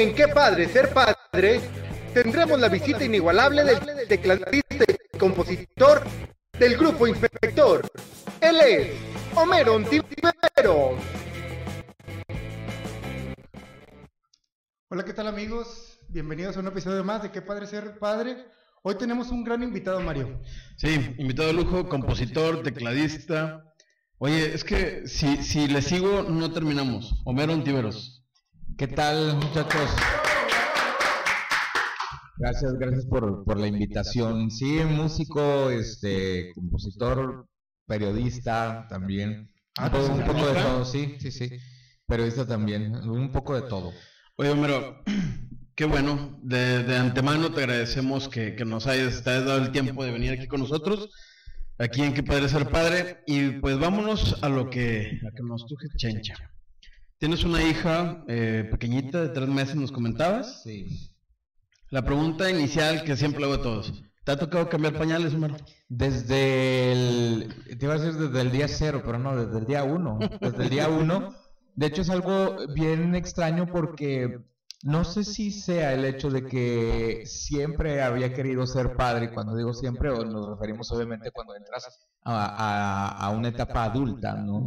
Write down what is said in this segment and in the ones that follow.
En Qué Padre Ser Padre, tendremos la visita inigualable del tecladista y compositor del grupo Inspector. Él es Homero Ontivero. Hola, ¿qué tal amigos? Bienvenidos a un episodio más de Qué Padre Ser Padre. Hoy tenemos un gran invitado, Mario. Sí, invitado de lujo, compositor, tecladista. Oye, es que si, si le sigo, no terminamos. Homero Ontiveros. ¿Qué tal, muchachos? Gracias, gracias por, por la invitación. Sí, músico, este, compositor, periodista también. Ah, un, poco, un poco de todo, sí, sí, sí. Periodista también, un poco de todo. Oye, Homero, qué bueno. De, de antemano te agradecemos que, que nos hayas, te hayas dado el tiempo de venir aquí con nosotros, aquí en Que Padre Ser Padre. Y pues vámonos a lo que, a que nos truje Chencha. Tienes una hija eh, pequeñita de tres meses, nos comentabas. Sí. La pregunta inicial que siempre hago a todos. ¿Te ha tocado cambiar pañales, Homero? Desde el, te iba a decir desde el día cero, pero no, desde el día uno. Desde el día uno. De hecho es algo bien extraño porque no sé si sea el hecho de que siempre había querido ser padre, y cuando digo siempre, nos referimos obviamente cuando entras a, a- a una etapa adulta, ¿no?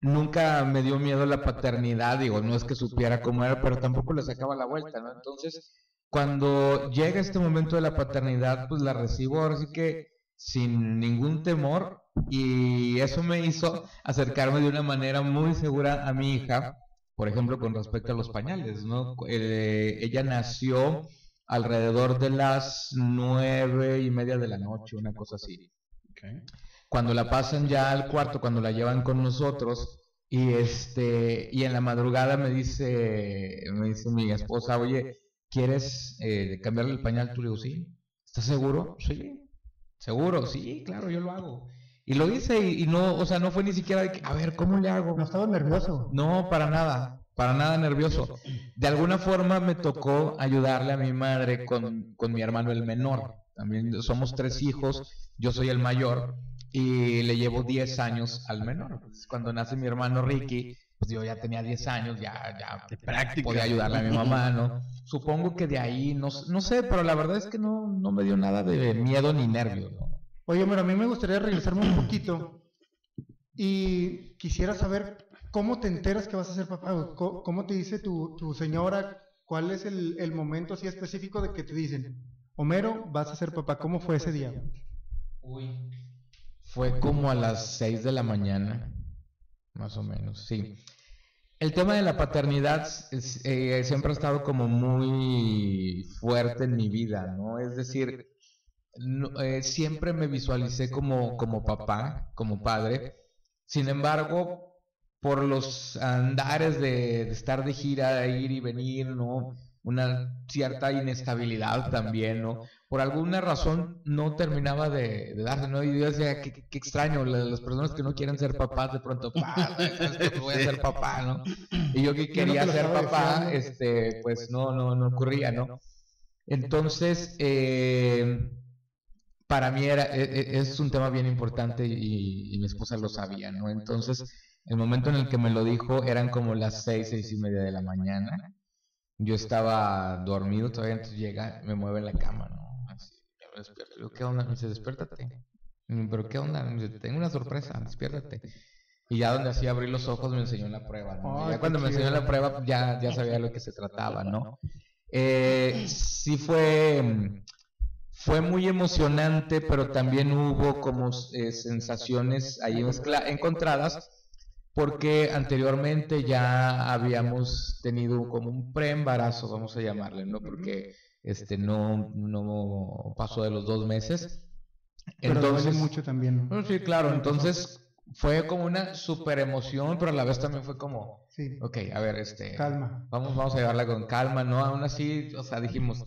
Nunca me dio miedo la paternidad, digo, no es que supiera cómo era, pero tampoco le sacaba la vuelta, ¿no? Entonces, cuando llega este momento de la paternidad, pues la recibo ahora sí que sin ningún temor y eso me hizo acercarme de una manera muy segura a mi hija, por ejemplo, con respecto a los pañales, ¿no? Eh, ella nació alrededor de las nueve y media de la noche, una cosa así. Cuando la pasan ya al cuarto, cuando la llevan con nosotros, y este, y en la madrugada me dice, me dice mi esposa, oye, ¿quieres eh, cambiarle el pañal? Tú le digo, sí. ¿Estás seguro? Sí. ¿Seguro? Sí, claro, yo lo hago. Y lo hice y, y no, o sea, no fue ni siquiera de que, a ver, ¿cómo le hago? No estaba nervioso. No, para nada, para nada nervioso. De alguna forma me tocó ayudarle a mi madre con, con mi hermano el menor. También somos tres hijos, yo soy el mayor y le llevo 10 años al menor. Entonces, cuando nace mi hermano Ricky, pues yo ya tenía 10 años, ya, ya práctica. podía ayudarle a mi mamá, ¿no? Supongo que de ahí, no, no sé, pero la verdad es que no, no me dio nada de miedo ni nervios, ¿no? Oye, pero a mí me gustaría regresarme un poquito y quisiera saber cómo te enteras que vas a ser papá. ¿Cómo te dice tu, tu señora? ¿Cuál es el, el momento así específico de que te dicen, Homero, vas a ser papá? ¿Cómo fue ese día? Uy. Fue como a las 6 de la mañana, más o menos, sí. El tema de la paternidad eh, siempre ha estado como muy fuerte en mi vida, ¿no? Es decir, no- eh, siempre me visualicé como, como papá, como padre. Sin embargo, por los andares de, de estar de gira, de ir y venir, ¿no? Una cierta inestabilidad también, ¿no? Por alguna razón no terminaba de, de darse, ¿no? Y yo decía, qué, extraño, la- las personas que no quieren ser papás, de pronto, "Pa, ¿sabes qué? Pues voy a ser papá, ¿no? Y yo que no quería ser papá, deseando. este, pues no, no, no ocurría, ¿no? Entonces, eh, para mí era, e- e- es un tema bien importante y, y mi esposa lo sabía, ¿no? Entonces, el momento en el que me lo dijo eran como las seis, seis y media de la mañana. Yo estaba dormido todavía, entonces llega, me mueve la cama, ¿no? Me despierto. Digo, ¿qué onda? Me dice, despiértate. ¿Pero qué onda? Me dice, tengo una sorpresa, despiértate. Y ya donde así abrí los ojos me enseñó la prueba, ya cuando me enseñó la prueba ya, ya sabía de lo que se trataba, ¿no? Eh, sí fue, fue muy emocionante, pero también hubo como eh, sensaciones ahí encontradas, porque anteriormente ya habíamos tenido como un preembarazo, vamos a llamarle, ¿no? Porque este no, no pasó de los dos meses. Pero duele mucho también, ¿no? No, sí, claro, entonces fue como una super emoción, pero a la vez también fue como, Sí, ok, a ver, este, calma. vamos, vamos a llevarla con calma, ¿no? Aún así, o sea, dijimos,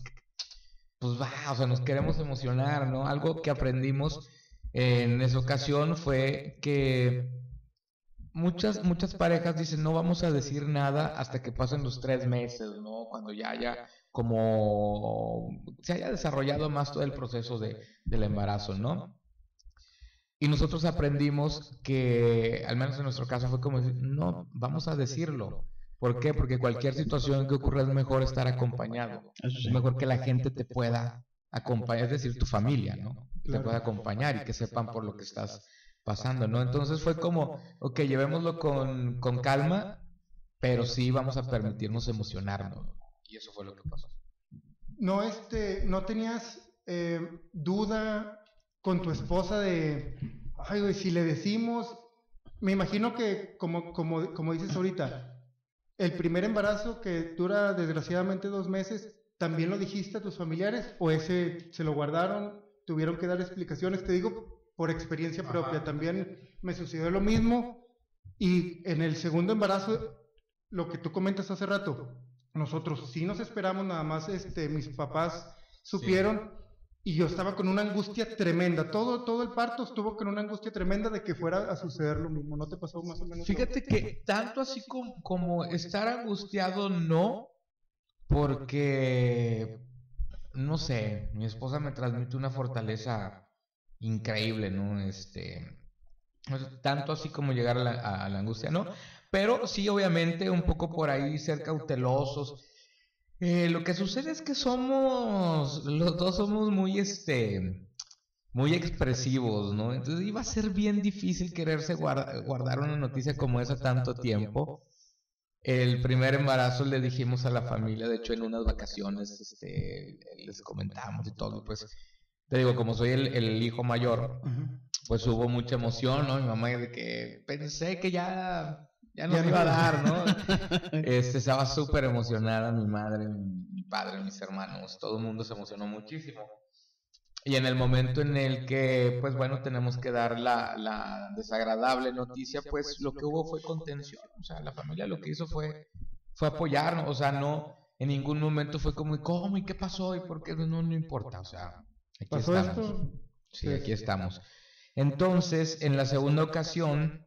pues va, o sea, nos queremos emocionar, ¿no? Algo que aprendimos en esa ocasión fue que muchas, muchas parejas dicen, no vamos a decir nada hasta que pasen los tres meses, ¿no? Cuando ya haya como se haya desarrollado más todo el proceso de, del embarazo, ¿no? Y nosotros aprendimos que, al menos en nuestro caso, fue como decir, no, vamos a decirlo. ¿Por qué? Porque cualquier situación que ocurra es mejor estar acompañado. Es mejor que la gente te pueda acompañar, es decir, tu familia, ¿no? Que te pueda acompañar y que sepan por lo que estás pasando, ¿no? Entonces fue como, ok, llevémoslo con, con calma, pero sí vamos a permitirnos emocionarnos. Y eso fue lo que pasó. No, este, no tenías eh, duda con tu esposa de, ay, güey, si le decimos, me imagino que, como, como, como dices ahorita, el primer embarazo que dura desgraciadamente dos meses, ¿también lo dijiste a tus familiares o ese se lo guardaron? ¿Tuvieron que dar explicaciones? Te digo por experiencia propia, también me sucedió lo mismo y en el segundo embarazo, lo que tú comentas hace rato, nosotros sí nos esperamos, nada más este, mis papás supieron y yo estaba con una angustia tremenda. Todo, todo el parto estuvo con una angustia tremenda de que fuera a suceder lo mismo. ¿No te pasó más o menos? Fíjate que tanto así como, como estar angustiado, no, porque, no sé, mi esposa me transmite una fortaleza increíble, ¿no? Este, tanto así como llegar a la, a la angustia, ¿no? Pero sí, obviamente, un poco por ahí ser cautelosos. Eh, lo que sucede es que somos, los dos somos muy, este, muy expresivos, ¿no? Entonces iba a ser bien difícil quererse guarda- guardar una noticia como esa tanto tiempo. El primer embarazo le dijimos a la familia, de hecho en unas vacaciones, este, les comentamos y todo, pues, te digo, como soy el, el hijo mayor, pues hubo mucha emoción, ¿no? Mi mamá de que pensé que ya, ya nos Ya no. iba a dar, ¿no? Este, estaba súper emocionada mi madre, mi, mi padre, mis hermanos, todo el mundo se emocionó muchísimo. Y en el momento en el que, pues bueno, tenemos que dar la, la desagradable noticia, pues lo que hubo fue contención. O sea, la familia lo que hizo fue, fue apoyarnos. O sea, no, en ningún momento fue como, ¿y cómo? ¿Y qué pasó? ¿Y por qué? No, no importa. O sea, aquí ¿Pasó estamos. esto? Sí, aquí estamos. Entonces, en la segunda ocasión,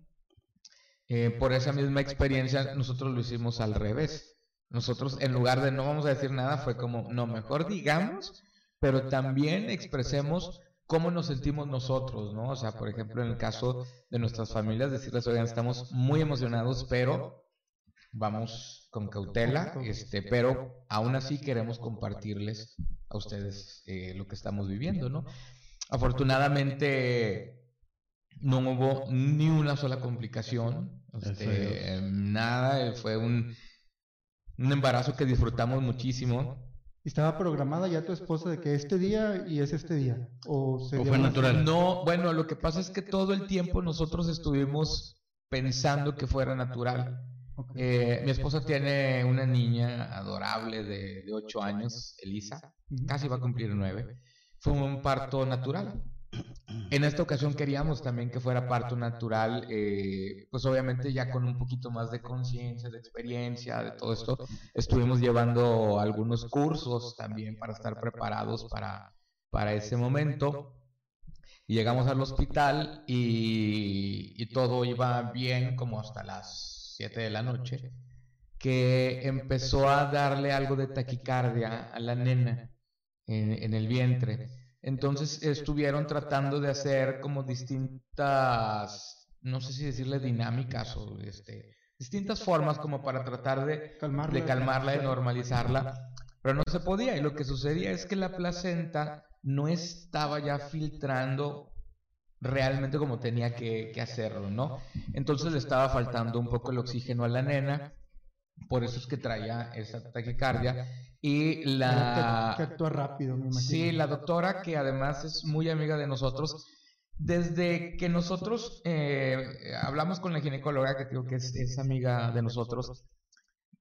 eh, por esa misma experiencia, nosotros lo hicimos al revés. Nosotros, en lugar de no vamos a decir nada, fue como, no, mejor digamos, pero también expresemos cómo nos sentimos nosotros, ¿no? O sea, por ejemplo, en el caso de nuestras familias, decirles, oigan, estamos muy emocionados, pero vamos con cautela, este, pero aún así queremos compartirles a ustedes eh, lo que estamos viviendo, ¿no? Afortunadamente no hubo ni una sola complicación, este, nada, eh, fue un, un embarazo que disfrutamos muchísimo. ¿Estaba programada ya tu esposa de que este día y es este día? ¿O, se ¿O fue natural? No, bueno, lo que pasa es que todo el tiempo nosotros estuvimos pensando que fuera natural. Ok. Eh, mi esposa tiene una niña adorable de, de 8 años, Elisa, casi va a cumplir 9. Fue un parto natural. En esta ocasión queríamos también que fuera parto natural, eh, pues obviamente ya con un poquito más de conciencia, de experiencia, de todo esto. Estuvimos llevando algunos cursos también para estar preparados para, para ese momento. Y llegamos al hospital y, y todo iba bien como hasta las 7 de la noche, que empezó a darle algo de taquicardia a la nena en, en el vientre. Entonces estuvieron tratando de hacer como distintas, no sé si decirle dinámicas o este, distintas formas como para tratar de, Calmarla. de calmarla, de normalizarla, pero no se podía. Y lo que sucedía es que la placenta no estaba ya filtrando realmente como tenía que, que hacerlo, ¿no? Entonces le estaba faltando un poco el oxígeno a la nena, por eso es que traía esa taquicardia. Y la... Que, actúa rápido, me imagino. Sí, la doctora, que además es muy amiga de nosotros, desde que nosotros eh, hablamos con la ginecóloga, que creo que es, es amiga de nosotros,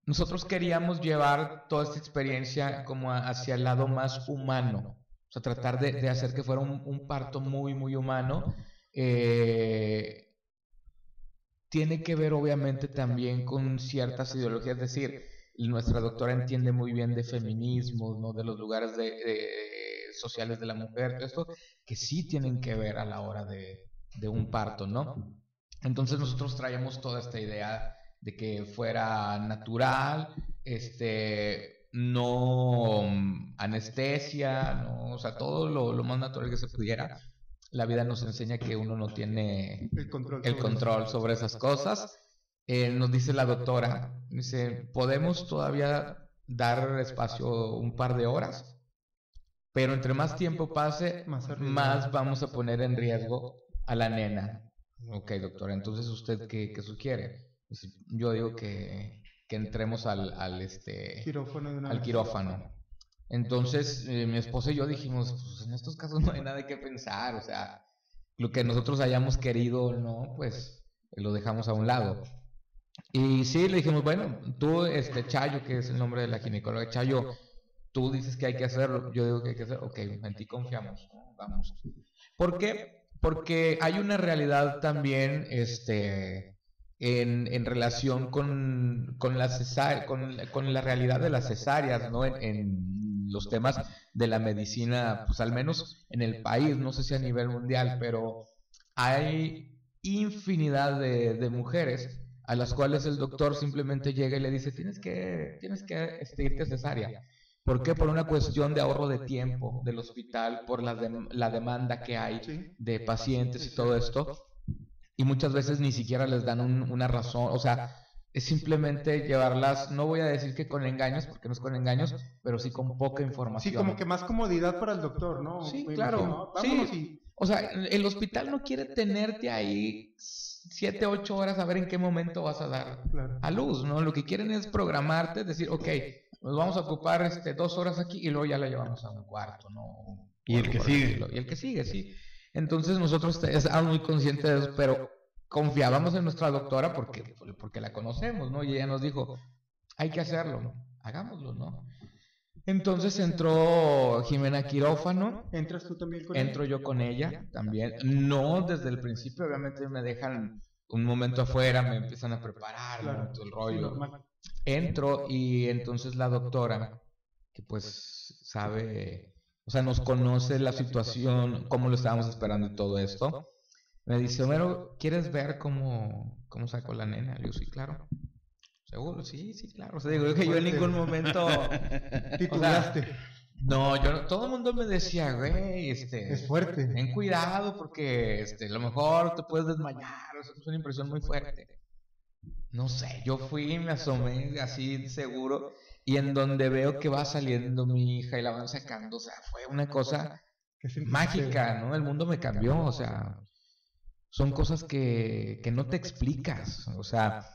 nosotros queríamos llevar toda esta experiencia como hacia el lado más humano, o sea, tratar de, de hacer que fuera un, un parto muy, muy humano. Eh, tiene que ver obviamente también con ciertas ideologías, es decir, nuestra doctora entiende muy bien de feminismo, ¿no? de los lugares sociales de la mujer, todo esto, que sí tienen que ver a la hora de, de un parto, ¿no? Entonces nosotros traíamos toda esta idea de que fuera natural, este, no mm, anestesia, no, o sea, todo lo, lo más natural que se pudiera. La vida nos enseña que uno no tiene El control. el sobre control sobre esas cosas. eh, nos dice la doctora, dice, podemos todavía dar espacio un par de horas, pero entre más tiempo pase, Más vamos a poner en riesgo a la nena. Ok, doctora, entonces usted qué, qué sugiere? Dice, Yo digo que, que entremos al, al, este, Quirófano de una al quirófano. Entonces, eh, mi esposa y yo dijimos, pues en estos casos no hay nada que pensar, o sea, lo que nosotros hayamos querido o no, pues lo dejamos a un lado. Y sí, le dijimos, bueno, tú, este, Chayo, que es el nombre de la ginecóloga, Chayo, tú dices que hay que hacerlo, yo digo que hay que hacerlo, ok, en ti confiamos, vamos. ¿Por qué? Porque hay una realidad también, este, en, en relación con, con, la cesá- con, con la realidad de las cesáreas, ¿no? En, en los temas de la medicina, pues al menos en el país, no sé si a nivel mundial, pero hay infinidad de, de mujeres a las cuales el doctor simplemente llega y le dice, tienes que, tienes que este, irte a cesárea. ¿Por qué? Por una cuestión de ahorro de tiempo del hospital, por la, dem- la demanda que hay de pacientes y todo esto. Y muchas veces ni siquiera les dan un- una razón, o sea, es simplemente llevarlas, no voy a decir que con engaños, porque no es con engaños, pero sí con poca información. Sí, como que más comodidad para el doctor, ¿no? Sí, Me claro. imagino. Sí. Vámonos y- O sea, el hospital no quiere tenerte ahí siete, ocho horas a ver en qué momento vas a dar Claro. a luz, ¿no? Lo que quieren es programarte, decir, ok, nos vamos a ocupar este, dos horas aquí y luego ya la llevamos a un cuarto, ¿no? Y el que sigue. Y el que sigue, sí. Entonces nosotros te- estábamos muy conscientes de eso, pero confiábamos en nuestra doctora porque, porque la conocemos, ¿no? Y ella nos dijo, hay que hacerlo, hagámoslo, ¿no? Entonces entró Jimena quirófano, ¿Entras tú también con Entro yo con ella también. No desde el principio, obviamente me dejan un momento afuera, me empiezan a preparar, todo el rollo. Entro y entonces la doctora, que pues sabe, o sea, nos conoce la situación, cómo lo estábamos esperando y todo esto, me dice, Homero, ¿quieres ver cómo, cómo saco la nena? Le digo, sí, claro. Seguro, sí, sí, claro. O sea, digo que yo en ningún momento... Titulaste. No, yo no- todo el mundo me decía, güey, este, es fuerte. ten cuidado porque este, a lo mejor te puedes desmayar, o sea, es una impresión muy fuerte. No sé, yo fui, me asomé así seguro y en donde veo que va saliendo mi hija y la van sacando, o sea, fue una cosa mágica, ¿no? El mundo me cambió, o sea, son cosas que, que no te explicas, o sea,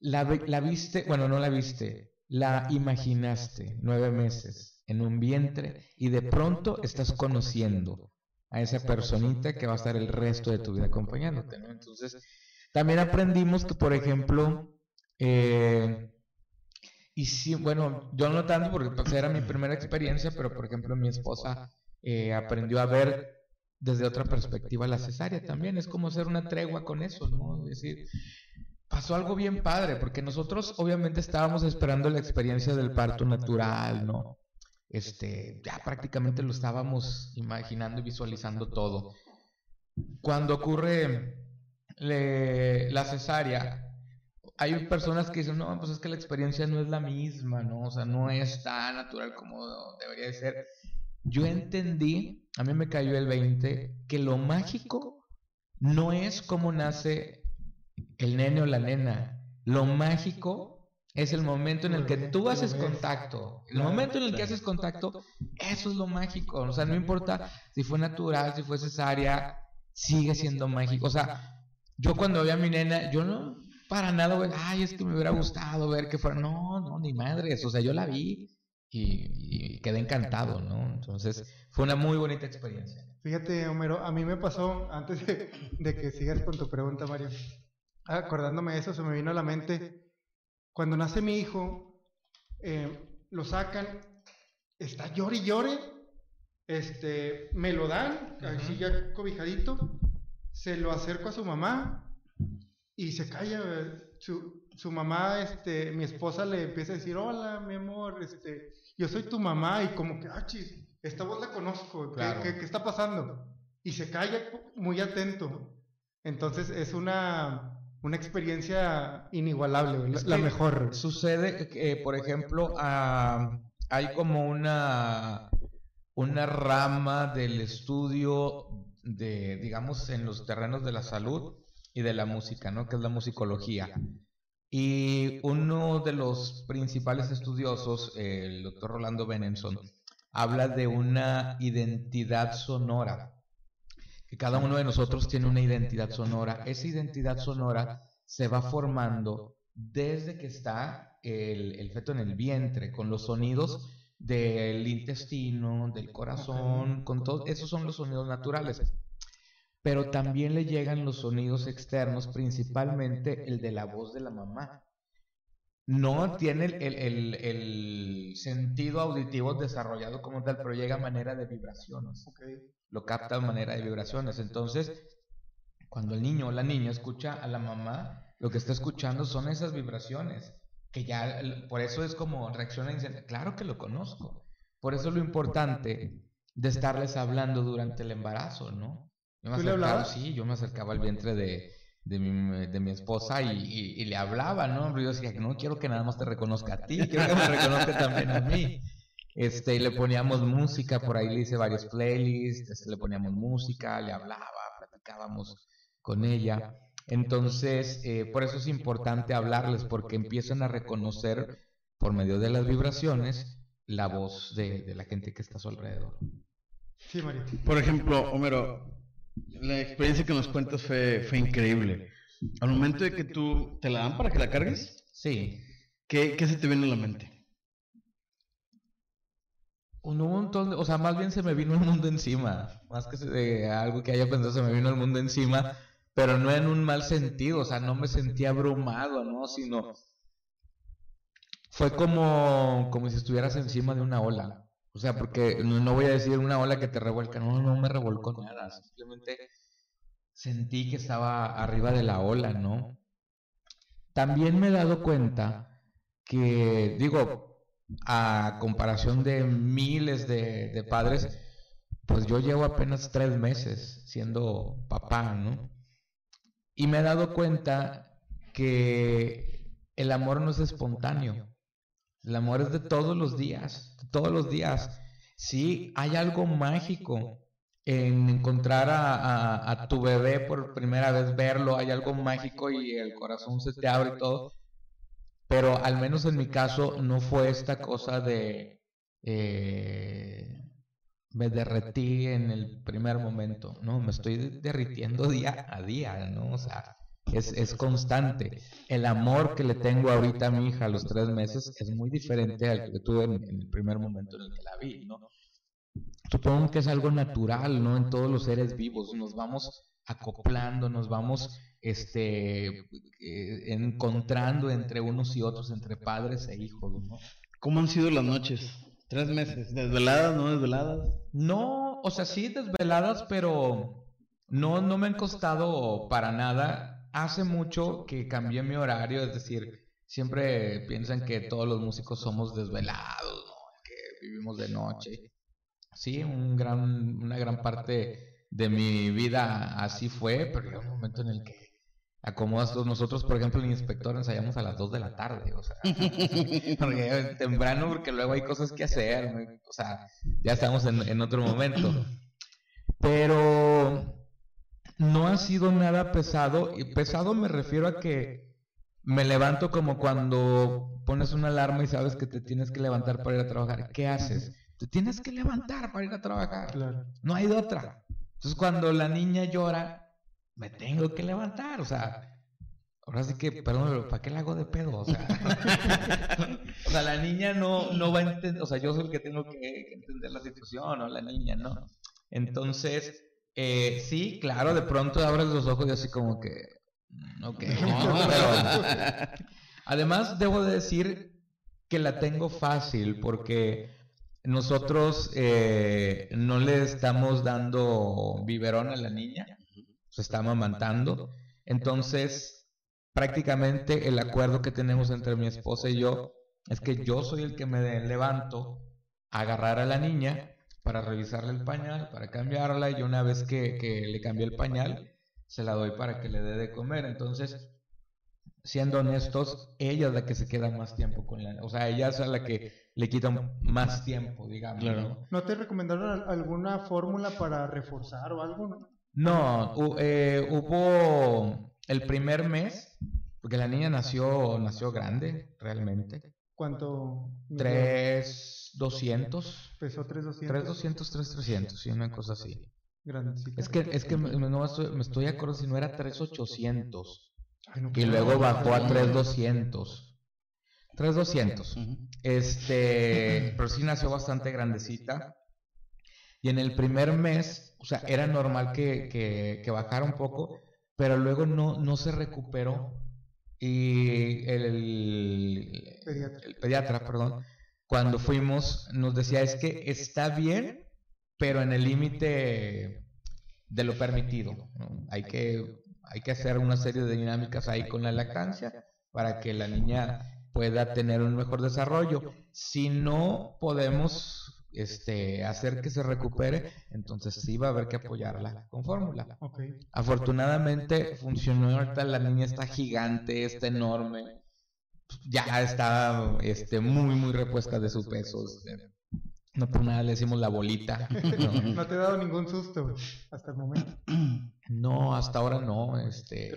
la, viste, bueno, no la viste, la imaginaste nueve meses en un vientre y de pronto estás conociendo a esa personita que va a estar el resto de tu vida acompañándote. Entonces, también aprendimos que, por ejemplo, eh, y sí, bueno, yo no tanto porque pues, era mi primera experiencia, pero por ejemplo mi esposa eh, aprendió a ver desde otra perspectiva la cesárea también. Es como hacer una tregua con eso, ¿no? Es decir, pasó algo bien padre, porque nosotros obviamente estábamos esperando la experiencia del parto natural, ¿no? Este, ya prácticamente lo estábamos imaginando y visualizando todo. Cuando ocurre le- la cesárea, hay personas que dicen, no, pues es que la experiencia no es la misma, ¿no? O sea, no es tan natural como debería de ser. Yo entendí, a mí me cayó el 20, que lo mágico no es cómo nace el nene o la nena. Lo mágico es el momento en el que tú haces contacto. El momento en el que haces contacto, eso es lo mágico. O sea, no importa si fue natural, si fue cesárea, sigue siendo mágico. O sea, yo cuando vi a mi nena, yo no para nada, güey, ay, es que me hubiera gustado ver que fuera. No, no, ni madres. O sea, yo la vi y, y quedé encantado, ¿no? Entonces, fue una muy bonita experiencia. Fíjate, Homero, a mí me pasó, antes de, de que sigas con tu pregunta, Mario, acordándome de eso, se me vino a la mente, cuando nace mi hijo, eh, lo sacan, está llore y llore, este, me lo dan, así ya cobijadito, se lo acerco a su mamá y se calla, eh, su, su mamá, este, mi esposa le empieza a decir, hola, mi amor, este, yo soy tu mamá, y como que, ah, chis, esta voz la conozco, ¿qué, Claro. qué- qué está pasando? Y se calla muy atento. Entonces es una, una experiencia inigualable, la, Es la mejor. Sucede que, por ejemplo, hay como una, una rama del estudio de, digamos, en los terrenos de la salud y de la música, ¿no? Que es la musicología. Y uno de los principales estudiosos, el doctor Rolando Benenson, habla de una identidad sonora, que cada uno de nosotros tiene una identidad sonora. Esa identidad sonora se va formando desde que está el, el feto en el vientre, con los sonidos del intestino, del corazón, con todos, esos son los sonidos naturales. Pero también le llegan los sonidos externos, principalmente el de la voz de la mamá. No tiene el, el, sentido auditivo desarrollado como tal, pero llega a manera de vibraciones. Lo capta a manera de vibraciones. Entonces, cuando el niño o la niña escucha a la mamá, lo que está escuchando son esas vibraciones que ya, por eso es como reacciona y claro que lo conozco. Por eso lo importante de estarles hablando durante el embarazo, ¿no? Yo me acercaba, sí, yo me acercaba al vientre de, de, mi, de mi esposa y, y, le hablaba, ¿no? Yo decía, no quiero que nada más te reconozca a ti, quiero que me reconozca también a mí. Este, y le poníamos música, por ahí le hice varios playlists, este, le poníamos música, le hablaba, platicábamos con ella. Entonces, eh, por eso es importante hablarles, porque empiezan a reconocer por medio de las vibraciones la voz de, la gente que está a su alrededor. Sí, Por ejemplo, Homero, la experiencia que nos cuentas fue, fue increíble. Al momento de que tú te la dan para que la cargues, sí. ¿qué, qué se te viene a la mente? Un montón, o sea, más bien se me vino el mundo encima, más que de algo que haya pensado, se me vino el mundo encima pero no en un mal sentido, o sea, no me sentía abrumado, ¿no? Sino fue como, como si estuvieras encima de una ola. O sea, porque no, voy a decir una ola que te revuelca, no, no me revolcó nada, simplemente sentí que estaba arriba de la ola, ¿no? También me he dado cuenta que, digo, a comparación de miles de, de padres, pues yo llevo apenas tres meses siendo papá, ¿no? Y me he dado cuenta que el amor no es espontáneo. El amor es de todos los días, todos los días. Sí, hay algo mágico en encontrar a, tu bebé por primera vez, verlo, hay algo mágico y el corazón se te abre y todo. Pero al menos en mi caso no fue esta cosa de eh, me derretí en el primer momento, ¿no? Me estoy derritiendo día a día, ¿no? O sea, es, es constante. El amor que le tengo ahorita a mi hija a los tres meses es muy diferente al que tuve en, el primer momento en el que la vi, ¿no? Supongo que es algo natural, ¿no? En todos los seres vivos nos vamos acoplando, nos vamos este, eh, encontrando entre unos y otros, entre padres e hijos, ¿no? ¿Cómo han sido las noches? Tres meses. ¿Desveladas, no desveladas? No, o sea, sí desveladas, pero no, no me han costado para nada. Hace mucho que cambié mi horario, es decir, siempre piensan que todos los músicos somos desvelados, ¿no? que vivimos de noche. Sí, una gran parte de mi vida así fue, pero hay un momento en el que acomodas nosotros, por ejemplo, el inspector ensayamos a las 2 de la tarde, o sea, porque temprano porque luego hay cosas que hacer, o sea, ya estamos en otro momento. Pero no ha sido nada pesado, y pesado me refiero a que me levanto como cuando pones una alarma y sabes que te tienes que levantar para ir a trabajar. ¿Qué haces? Te tienes que levantar para ir a trabajar. No hay de otra. Entonces cuando la niña llora, me tengo que levantar, o sea, ahora sí que, perdón, ¿para qué la hago de pedo? O sea, o sea, la niña no, no va a entender, o sea, yo soy el que tengo que, entender la situación, o la niña, ¿no? Entonces, eh, sí, claro, de pronto abres los ojos y así como que, mm, pero además debo de decir que la tengo fácil porque nosotros eh, no le estamos dando biberón a la niña se está amamantando. Entonces, prácticamente el acuerdo que tenemos entre mi esposa y yo es que yo soy el que me levanto a agarrar a la niña para revisarle el pañal, para cambiarla, y una vez que, que le cambié el pañal, se la doy para que le dé de comer. Entonces, siendo honestos, ella es la que se queda más tiempo con la... O sea, ella es la que le quita más tiempo, digamos. ¿no? ¿No te recomendaron alguna fórmula para reforzar o algo? No, eh, hubo el primer mes, Porque la niña nació, nació grande, realmente. ¿Cuánto? midió? 3,200. Pesó 3,200. 3,200, 3,300, sí, una cosa así. Grandecita. Es que, es que me, no estoy, me estoy acordando si no era 3,800. Ay, no, Y luego bajó a no, 3,200. 3,200. Ujú. Este, pero sí nació bastante grandecita. Y en el primer mes, o sea, era normal que, que, que bajara un poco, pero luego no, no se recuperó. Y el, Pediatra. el pediatra, perdón, cuando fuimos, nos decía, es que está bien, pero en el límite de lo permitido. ¿no? Hay, que, hay que hacer una serie de dinámicas ahí con la lactancia para que la niña pueda tener un mejor desarrollo. Si no podemos este, hacer que se recupere, entonces sí va a haber que apoyarla con fórmula. Afortunadamente funcionó ahorita, la niña está gigante, está enorme, ya está este, muy, muy repuesta de su peso. no por nada le decimos la bolita. No, No te he dado ningún susto hasta el momento. no, hasta ahora no. Este,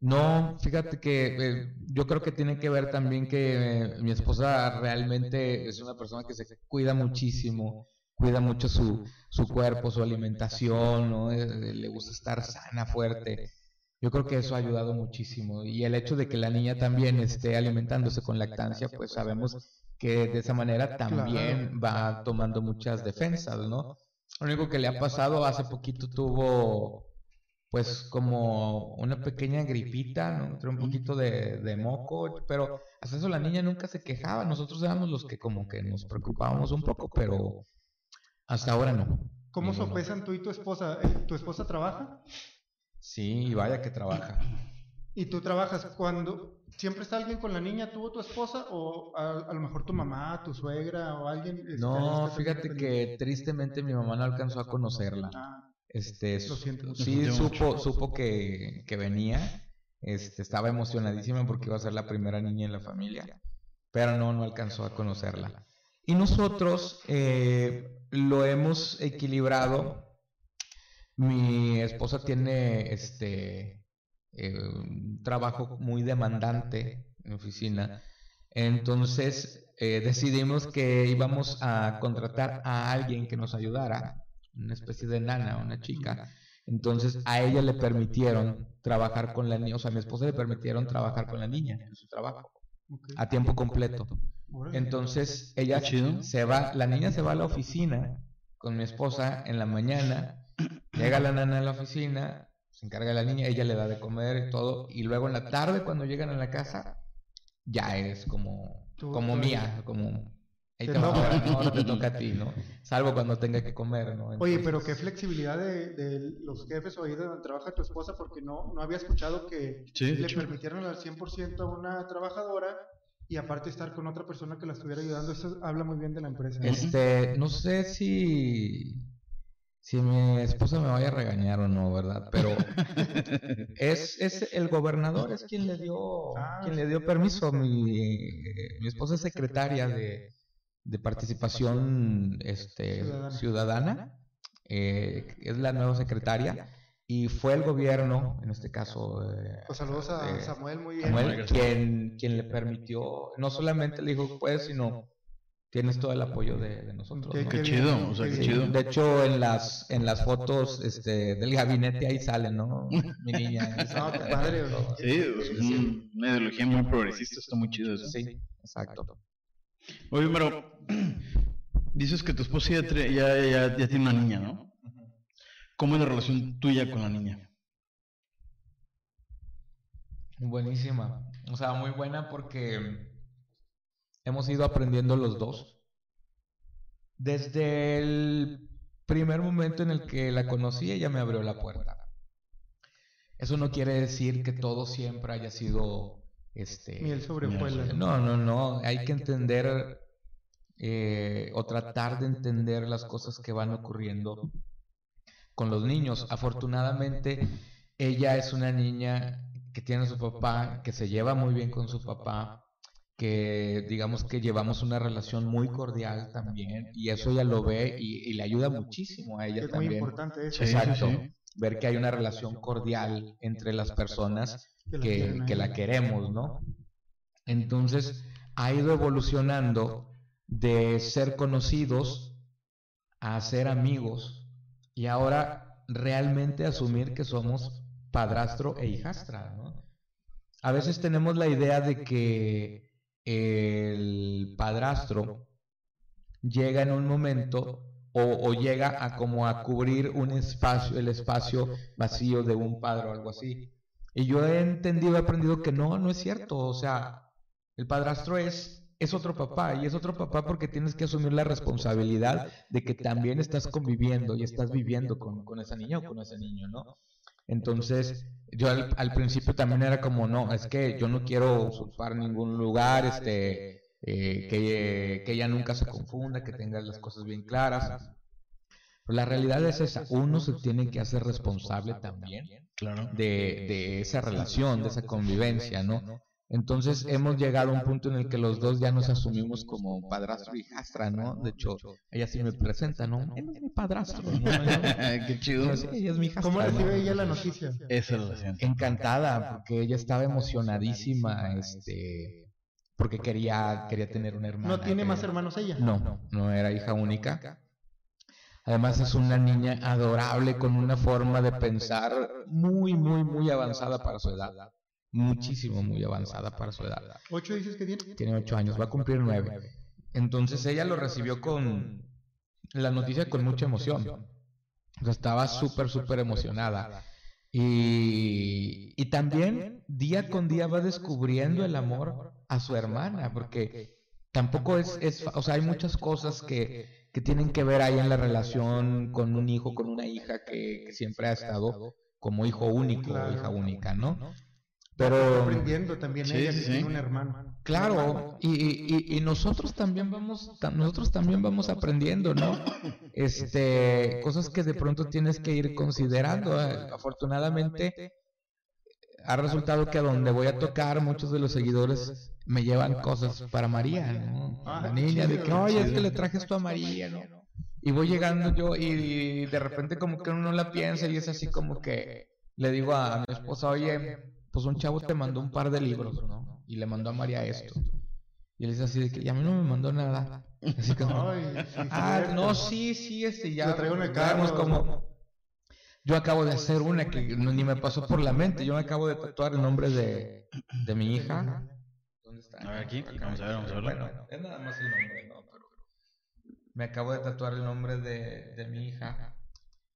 no, fíjate que eh, yo creo que tiene que ver también que eh, mi esposa realmente es una persona que se cuida muchísimo, cuida mucho su, su cuerpo, su alimentación, ¿no? Eh, le gusta estar sana, fuerte. Yo creo que eso ha ayudado muchísimo. Y el hecho de que la niña también esté alimentándose con lactancia, pues sabemos que de esa manera también va tomando muchas defensas, ¿no? Lo único que le ha pasado, hace poquito tuvo pues como una pequeña gripita, ¿no? Un poquito de, de moco, pero hasta eso la niña nunca se quejaba, nosotros éramos los que como que nos preocupábamos un poco, pero hasta ahora no. ¿Cómo sopesan tú y tu esposa? ¿Tu esposa trabaja? Sí, vaya que trabaja. ¿Y tú trabajas cuando siempre está alguien con la niña, tú o tu esposa? ¿O a, a lo mejor tu mamá, tu suegra o alguien? este, No, fíjate que tristemente mi mamá no alcanzó a conocerla. Ah, Este, Lo siento. sí supo, supo que, que venía, este, estaba emocionadísima porque iba a ser la primera niña en la familia, pero no, no alcanzó a conocerla. Y nosotros eh, lo hemos equilibrado. Mi esposa tiene este eh, un trabajo muy demandante en oficina, entonces eh, decidimos que íbamos a contratar a alguien que nos ayudara, una especie de nana, una chica. Entonces a ella le permitieron trabajar con la niña, o sea, a mi esposa le permitieron trabajar con la niña en su trabajo a tiempo completo. Entonces ella se va, la niña se va a la oficina con mi esposa en la mañana, llega la nana a la oficina, se encarga de la niña, ella le da de comer y todo, y luego en la tarde cuando llegan a la casa, ya es como, Tú- como tú- mía, como... Ahí Te toca. ahora, ahora te toca a ti, ¿no? Salvo cuando tenga que comer, ¿no? Oye, pero qué flexibilidad de, de los jefes o ahí de donde trabaja tu esposa, porque no, no había escuchado que Sí, le hecho. permitieron al 100% a una trabajadora y aparte estar con otra persona que la estuviera ayudando. Eso habla muy bien de la empresa. ¿no? Este, no sé si si mi esposa me vaya a regañar o no, ¿verdad? Pero es, es el gobernador es quien le dio Ah, quien le dio permiso. Mi, mi esposa es secretaria de, de participación este, Ciudadana. ciudadana, eh, es la nueva secretaria y fue el gobierno, en este caso, eh, Pues saludos a eh, Samuel, muy bien. Samuel, quien, quien le permitió, no solamente le dijo puedes, sino tienes todo el apoyo de, de nosotros. Qué- ¿no? Qué qué chido, o sea, qué chido. De hecho, en las en las fotos este, del gabinete ahí sale, ¿no? Mi niña. No, qué padre, güey. Sí, es un- una ideología muy progresista, está muy chido eso. Sí, exacto. Oye, pero dices que tu esposa ya, ya, ya, ya tiene una niña, ¿no? ¿Cómo es la relación tuya con la niña? Buenísima. O sea, muy buena porque hemos ido aprendiendo los dos. Desde el primer momento en el que la conocí, ella me abrió la puerta. Eso no quiere decir que todo siempre haya sido este Miel sobre hojuelas. No, no, no. Hay que entender eh, o tratar de entender las cosas que van ocurriendo con los niños. Afortunadamente, ella es una niña que tiene a su papá, que se lleva muy bien con su papá, que digamos que llevamos una relación muy cordial también, y eso ella lo ve y, y le ayuda muchísimo a ella Es muy también. importante eso. Sí, sí, Exacto. sí. Ver que hay una relación cordial entre las personas Que la que, la queremos, ¿no? Entonces ha ido evolucionando de ser conocidos a ser amigos y ahora realmente asumir que somos padrastro e hijastra, ¿no? A veces tenemos la idea de que el padrastro llega en un momento o, llega a como a cubrir un espacio, el espacio vacío de un padre o algo así. Y yo he entendido, he aprendido que no, no es cierto. O sea, el padrastro es, es otro papá y es otro papá porque tienes que asumir la responsabilidad de que también estás conviviendo y estás viviendo con, con esa niña o con ese niño, ¿no? Entonces, yo al, al principio también era como, no, es que yo no quiero usurpar ningún lugar, este, eh, que, que ella nunca se confunda, que tenga las cosas bien claras. Pero la realidad es esa, uno se tiene que hacer responsable también Claro. de, de esa relación, de esa convivencia, ¿no? Entonces hemos llegado a un punto en el que los dos ya nos asumimos como padrastro y hijastra, ¿no? De hecho, ella sí me presenta, ¿no? Él es mi padrastro, ¿no? Qué chido. Sí, ella es mi hijastra. ¿Cómo recibe ella la noticia? Esa es la siento. Encantada, porque ella estaba emocionadísima, este, porque quería, quería tener una hermana. ¿No tiene más hermanos ella? No, no era hija única. Además es una niña adorable con una forma de pensar muy, muy, muy avanzada para su edad. Muchísimo, muy avanzada para su edad. ¿Ocho dices que tiene? Tiene ocho años, va a cumplir nueve. Entonces ella lo recibió con la noticia con mucha emoción. O sea, estaba súper, súper emocionada. Y, y también día con día va descubriendo el amor a su hermana, porque tampoco es, es o sea, hay muchas cosas que, que tienen que ver ahí en la relación con un hijo, con una hija que, que siempre ha estado como hijo único o hija única, ¿no? Pero aprendiendo también Sí, ella sí, que sí. tiene un hermano. Claro, y, y- y nosotros también vamos, nosotros también vamos aprendiendo, ¿no? Este, cosas que de pronto tienes que ir considerando. Eh, Afortunadamente, ha resultado que a donde voy a tocar, muchos de los seguidores me llevan cosas para María, ¿no? Ah, La qué niña, de que, oye, es que le traje esto a María, ¿no? Y voy llegando yo y de repente como que uno no la piensa y es así como que le digo a mi esposa, oye, pues un chavo te mandó un par de libros, ¿no? Y le mandó a María esto. Y él dice así de que, y a mí no me mandó nada. Así como, Ay, sí, ah, no, sí, sí, este, ya. Lo traigo en el veamos carro. como, yo acabo de hacer una que no- ni me pasó por la mente. Yo me acabo de tatuar el nombre de, de mi hija. ¿Dónde está? A ver, aquí, Acá. vamos a ver, vamos a verlo. Bueno, es nada más el nombre, ¿no? Pero me acabo de tatuar el nombre de, de mi hija.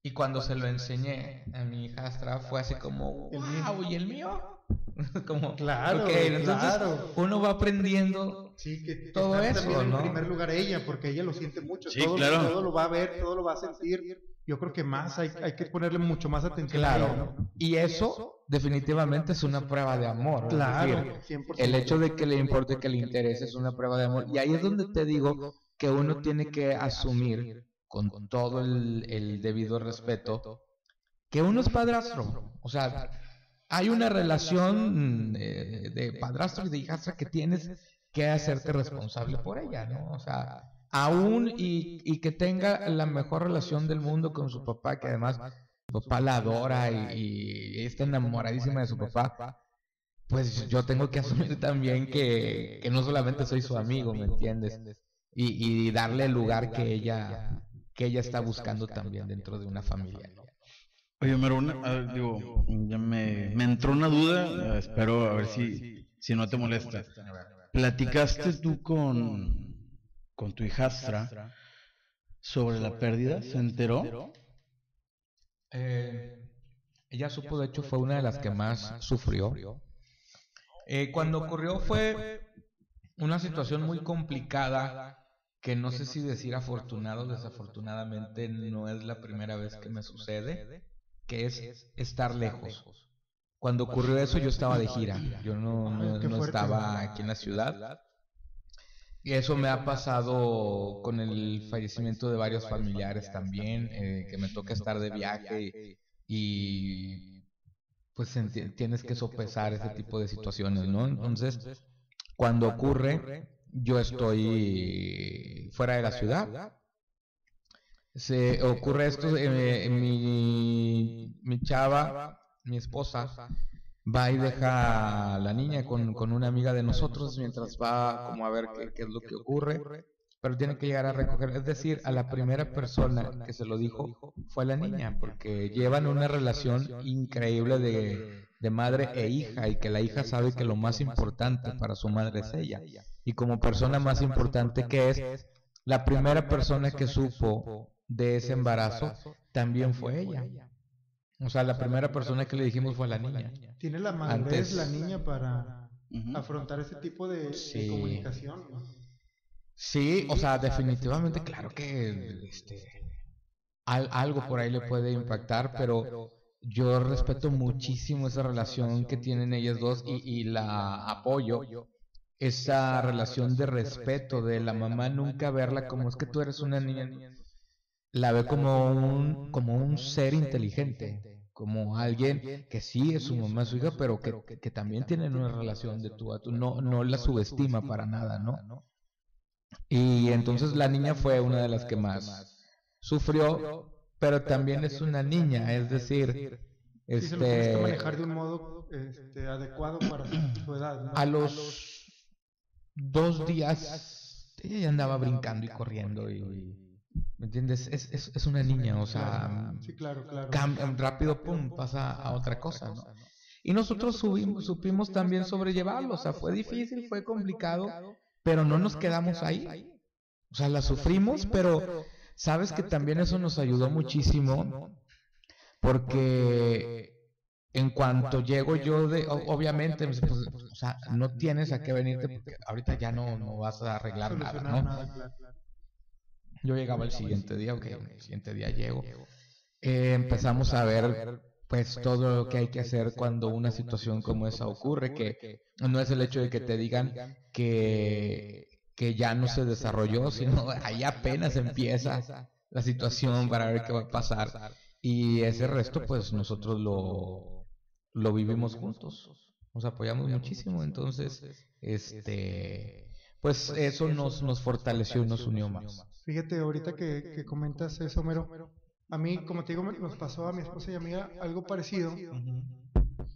Y cuando se lo enseñé a mi hijastra fue así como, wow, ¿y el mío? como, Claro, ok, entonces claro. uno va aprendiendo Sí, que que Todo eso, ¿no? en primer lugar ella, porque ella lo siente mucho. Sí, todo, claro. todo lo va a ver, todo lo va a sentir. Yo creo que más hay, hay que ponerle mucho más atención a ella, Claro. ¿no? Y eso definitivamente es una prueba de amor. Claro, decir, 100%. el hecho de que le importe que le interese es una prueba de amor. Y ahí es donde te digo que uno tiene que asumir con todo el, el debido respeto que uno es padrastro. O sea, hay una relación eh, de padrastro y de hijastra que tienes que hacerte responsable por ella, ¿no? O sea, aún y, y que tenga la mejor relación del mundo con su papá, que además su papá la adora y, y está enamoradísima de su papá, pues yo tengo que asumir también que, que no solamente soy su amigo, ¿me entiendes? Y, y darle el lugar que ella, que ella está buscando también dentro de una familia, ¿no? Oye, Homero, una- a ver, digo, ya me, me entró una duda, eh, espero a ver si, si no te molesta. ¿Platicaste tú con, con tu hijastra sobre la pérdida? ¿Se enteró? Eh, ella supo, de hecho, fue una de las que más sufrió. Eh, cuando ocurrió fue una situación muy complicada que no sé si decir afortunado desafortunadamente no es la primera vez que me sucede, que es estar lejos. Cuando ocurrió eso yo estaba de gira, yo no, no- qué no fuerte. estaba aquí en la ciudad. Y eso me ha pasado con el fallecimiento de varios familiares también, eh, que me toca estar de viaje y pues enti- tienes que sopesar ese tipo de situaciones, ¿no? Entonces, cuando ocurre, yo estoy fuera de la ciudad. Se ocurre esto, eh, mi, mi chava, mi esposa, va y deja a la niña con, con una amiga de nosotros mientras va como a ver qué, qué es lo que ocurre, pero tiene que llegar a recoger, es decir, a la primera persona que se lo dijo fue la niña, porque llevan una relación increíble de, de madre e hija y que la hija sabe que lo más importante para su madre es ella. Y como persona más importante que es, la primera persona que supo de ese embarazo también fue ella. O sea, la primera persona que le dijimos fue la niña. Tiene la madurez la niña para afrontar ese tipo de, comunicación. Sí, o sea, definitivamente, claro que este, algo por ahí le puede impactar, pero yo respeto muchísimo esa relación que tienen ellas dos y, y la apoyo. esa relación de respeto de la mamá nunca verla como es que tú eres una niña, la ve como un, como un ser inteligente, como alguien que sí es su mamá, su hija, pero que, que también tienen una relación de tú a tú, no, no la subestima para nada, ¿no? Y entonces la niña fue una de las que más sufrió, pero también es una niña, es decir, este, manejar de un modo este, adecuado para su edad. A los dos días ella ya andaba brincando y corriendo y, ¿me entiendes? Es, es, es una niña, o sea, sí, claro, claro. rápido, pum, pasa a otra cosa, ¿no? Y nosotros subimos, supimos también sobrellevarlo, o sea, fue difícil, fue complicado, pero no nos quedamos ahí. O sea, la sufrimos, pero sabes que también eso nos ayudó muchísimo porque en cuanto llego yo de, obviamente, pues, o sea, no tienes a qué venirte porque ahorita ya no, no vas a arreglar nada, ¿no? Yo llegaba el siguiente día, ok, el siguiente día llego. Eh, empezamos a ver pues todo lo que hay que hacer cuando una situación como esa ocurre, que no es el hecho de que te digan que, que ya no se desarrolló, sino ahí apenas empieza la situación para ver qué va a pasar. Y ese resto pues nosotros lo, lo vivimos juntos, nos apoyamos muchísimo, entonces, este, pues eso nos, nos fortaleció y nos unió más. Fíjate, ahorita que, que comentas eso, Mero, a mí, como te digo, nos pasó a mi esposa y a mí algo parecido.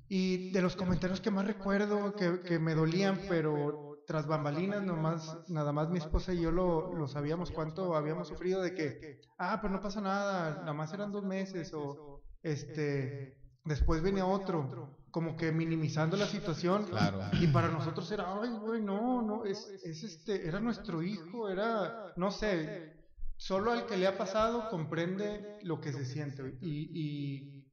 Y de los comentarios que más recuerdo, que, que me dolían, pero tras bambalinas, nomás, nada más mi esposa y yo lo, lo sabíamos cuánto habíamos sufrido de que, ah, pues no pasa nada, nada más eran dos meses, o este, Después viene otro, como que minimizando la situación. Y para nosotros era, ay, güey, no, no, es, es este, era nuestro hijo, era, no sé, solo al que le ha pasado comprende lo que se siente. Y, y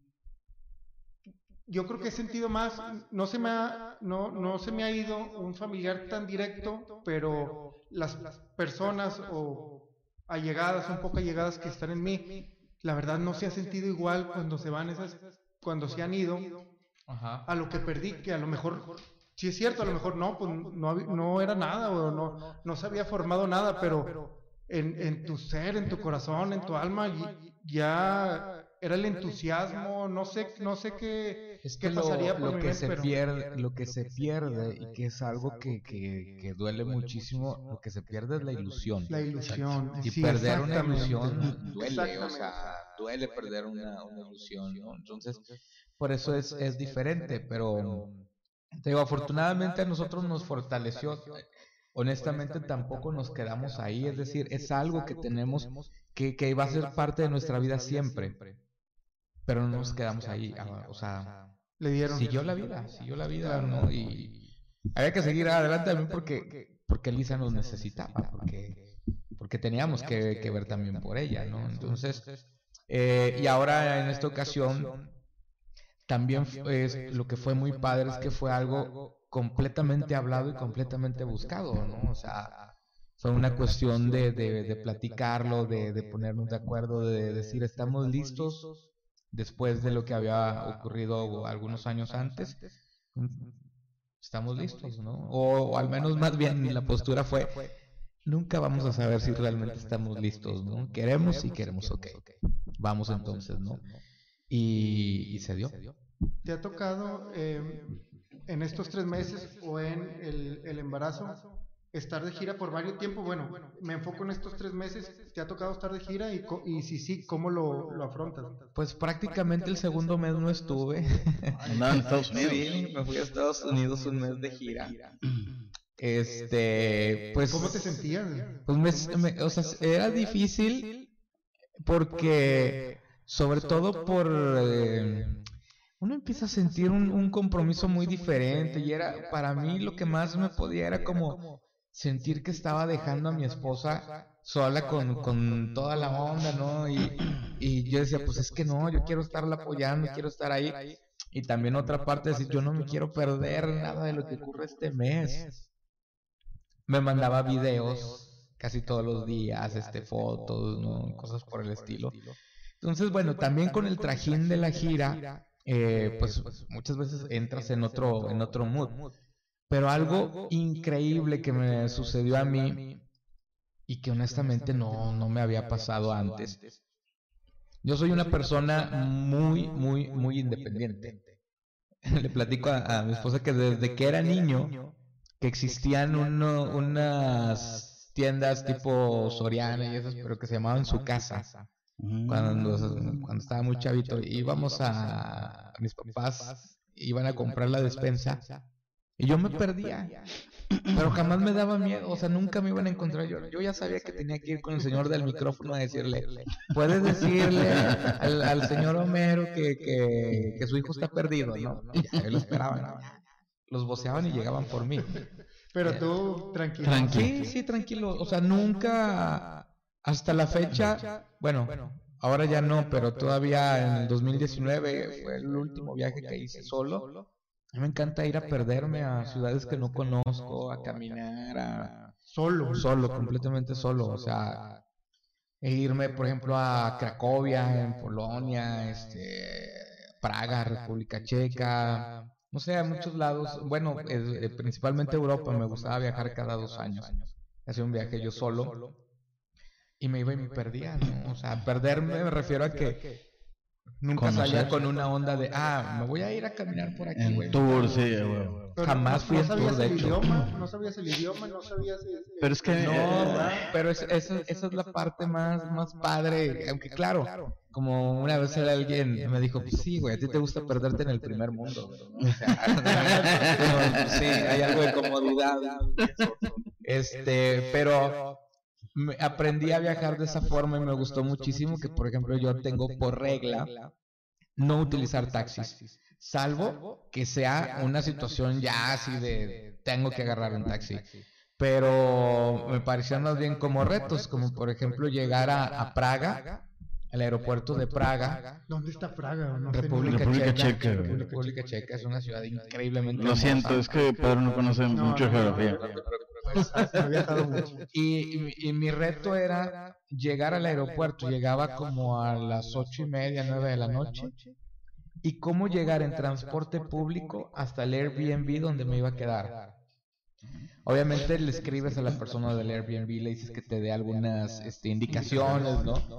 yo creo que he sentido más, no se me ha, no, no se me ha ido un familiar tan directo, pero las, las personas o allegadas, un poco allegadas que están en mí, la verdad no se ha sentido igual cuando se van esas cuando se han ido a lo que perdí, que a lo mejor, si es cierto, a lo mejor no, pues no, no era nada o no, no se había formado nada, pero en, en tu ser, en tu corazón, en tu alma, ya era el entusiasmo, no sé, no sé qué, es que pasaría lo, que se pierde, lo que se pierde y que es algo que, que, que, duele muchísimo, lo que se pierde es la ilusión. La ilusión. y perder una ilusión duele, o sea, duele perder una, una ilusión, ¿no? Entonces, por eso es, es diferente, pero te digo, afortunadamente a nosotros nos fortaleció. Honestamente tampoco nos quedamos ahí, es decir, es algo que tenemos que, que va a ser parte de nuestra vida siempre, pero no nos quedamos ahí, ah, o sea, le dieron siguió la vida, siguió la vida, ¿no? Y había que seguir adelante también porque, porque Lisa nos necesitaba, porque, porque teníamos que, que ver también por ella, ¿no? Entonces, eh, y ahora en esta ocasión también es, lo que fue muy padre es que fue algo completamente hablado y completamente buscado, ¿no? O sea, fue una cuestión de, de, platicarlo, de, de, ponernos de acuerdo, de decir, estamos listos después de lo que había ocurrido algunos años antes. Estamos listos, ¿no? O, al menos más bien la postura fue, nunca vamos a saber si realmente estamos listos, ¿no? Queremos y queremos, ok. Vamos entonces, ¿no? Y, se dio. ¿Te ha tocado eh, en estos tres meses o en el, embarazo estar de gira por varios tiempos. Bueno, me enfoco en estos tres meses. ¿Te ha tocado estar de gira? Y, si sí, ¿cómo lo, lo afrontas? Pues prácticamente el segundo mes no estuve. Andaba en Estados Unidos. Sí, me fui a Estados Unidos un mes de gira. Este, pues. ¿Cómo te sentías? Pues me, me- o sea, era difícil porque, sobre todo por, eh, uno empieza a sentir un, un compromiso muy diferente y era, para mí lo que más me podía era como sentir que estaba dejando a mi esposa sola con, con toda la onda, ¿no? Y, y yo decía, pues es que no, yo quiero estarla apoyando, quiero estar ahí. Y también otra parte, decir, yo no me quiero perder nada de lo que ocurre este mes me mandaba videos casi todos los días, este, fotos, ¿no? cosas por el estilo. Entonces, bueno, también con el trajín de la gira, eh, pues muchas veces entras en otro, en otro mood. Pero algo increíble que me sucedió a mí y que honestamente no, no me había pasado antes. Yo soy una persona muy, muy, muy independiente. Le platico a, a mi esposa que desde que era niño, que existían uno- unas tiendas tipo Soriana y esas, pero que se llamaban su casa. Cuando, cuando estaba muy chavito, íbamos a mis papás, iban a comprar la despensa y yo me perdía. Pero jamás me daba miedo, o sea, nunca me iban a encontrar. Yo, yo ya sabía que tenía que ir con el señor del micrófono a decirle, puedes decirle al, al señor Homero que, que, que su hijo está perdido, ¿no? Ya, lo esperaba, ¿no? Los voceaban y llegaban por mí. Pero tú, tranquilo. Sí, sí, tranquilo. O sea, nunca, hasta la fecha, bueno, ahora ya no, pero todavía en el 2019 fue el último viaje que hice solo. A mí me encanta ir a perderme a ciudades que no conozco, a caminar, a... Solo. Solo, completamente solo. O sea, e irme, por ejemplo, a Cracovia, en Polonia, este, Praga, República Checa, no sé, a muchos lados. Bueno, eh, eh, principalmente Europa, me gustaba viajar cada dos años. Hacía un viaje yo solo y me iba y me perdía, ¿no? O sea, perderme me refiero a que nunca Conocer. salía con una onda de, ah, me voy a ir a caminar por aquí, güey. Tour, sí, güey. Pero Jamás no- fui no en tour, sabías de el hecho. idioma, no sabías el idioma, no sabías... este, Pero es que No, eh, pero es- esa, esa es la parte más, más padre, aunque claro, como una vez era alguien me dijo, pues sí, güey, a ti te gusta perderte en el primer mundo, ¿no? O sea, sí, hay algo de comodidad. Este, pero me- aprendí a viajar de esa forma y me gustó muchísimo que, por ejemplo, yo tengo por regla no utilizar taxis, salvo que sea una situación ya así de tengo que agarrar un taxi. Pero me parecían más bien como retos, como por ejemplo llegar a, a Praga, al aeropuerto de Praga, ¿Dónde está Praga? No sé ni- República, República Checa. República Checa es una ciudad increíblemente lo siento, hermosa. es que Pedro no conoce No, mucho no, geografía. Y, y- y mi reto era llegar al aeropuerto, llegaba como a las ocho y media, nueve de la noche, y cómo llegar en transporte público hasta el Airbnb donde me iba a quedar. Obviamente le escribes a la persona del Airbnb, le dices que te dé algunas este, indicaciones, ¿no?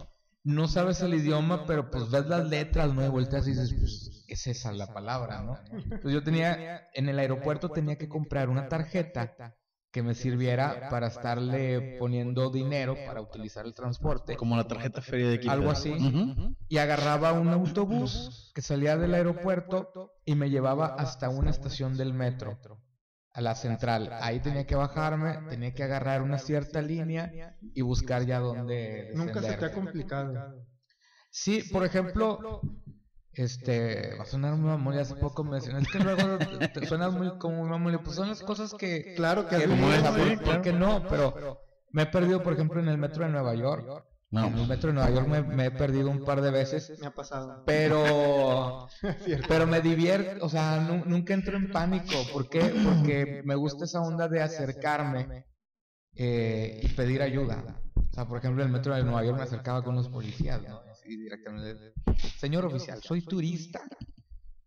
No sabes el idioma, pero pues ves las letras, ¿no? Y volteas y dices, pues es esa la palabra, ¿no? Entonces yo tenía, en el aeropuerto tenía que comprar una tarjeta que me sirviera para estarle poniendo dinero para utilizar el transporte. Como la tarjeta feria de aquí. Algo así. Y agarraba un autobús que salía del aeropuerto y me llevaba hasta una estación del metro, a la central. Ahí tenía que bajarme, tenía que agarrar una cierta línea y buscar ya dónde Nunca se te ha complicado. Sí, por ejemplo, este, va a sonar muy mamón, y hace poco me decían, es que luego te, te suenas muy como muy mamón, pues son las cosas que, Claro que que no, sí, ¿por- por claro. qué no? Pero me he perdido, por ejemplo, en el metro de Nueva York. No. En el metro de Nueva York me, me he perdido un par de veces, Me ha pasado. pero pero me divierte, o sea, nu- nunca entro en pánico. ¿Por qué? Porque me gusta esa onda de acercarme eh, y pedir ayuda. O sea, por ejemplo, en el metro de Nueva York me acercaba con los policías, ¿no? Así directamente. Señor oficial, soy turista,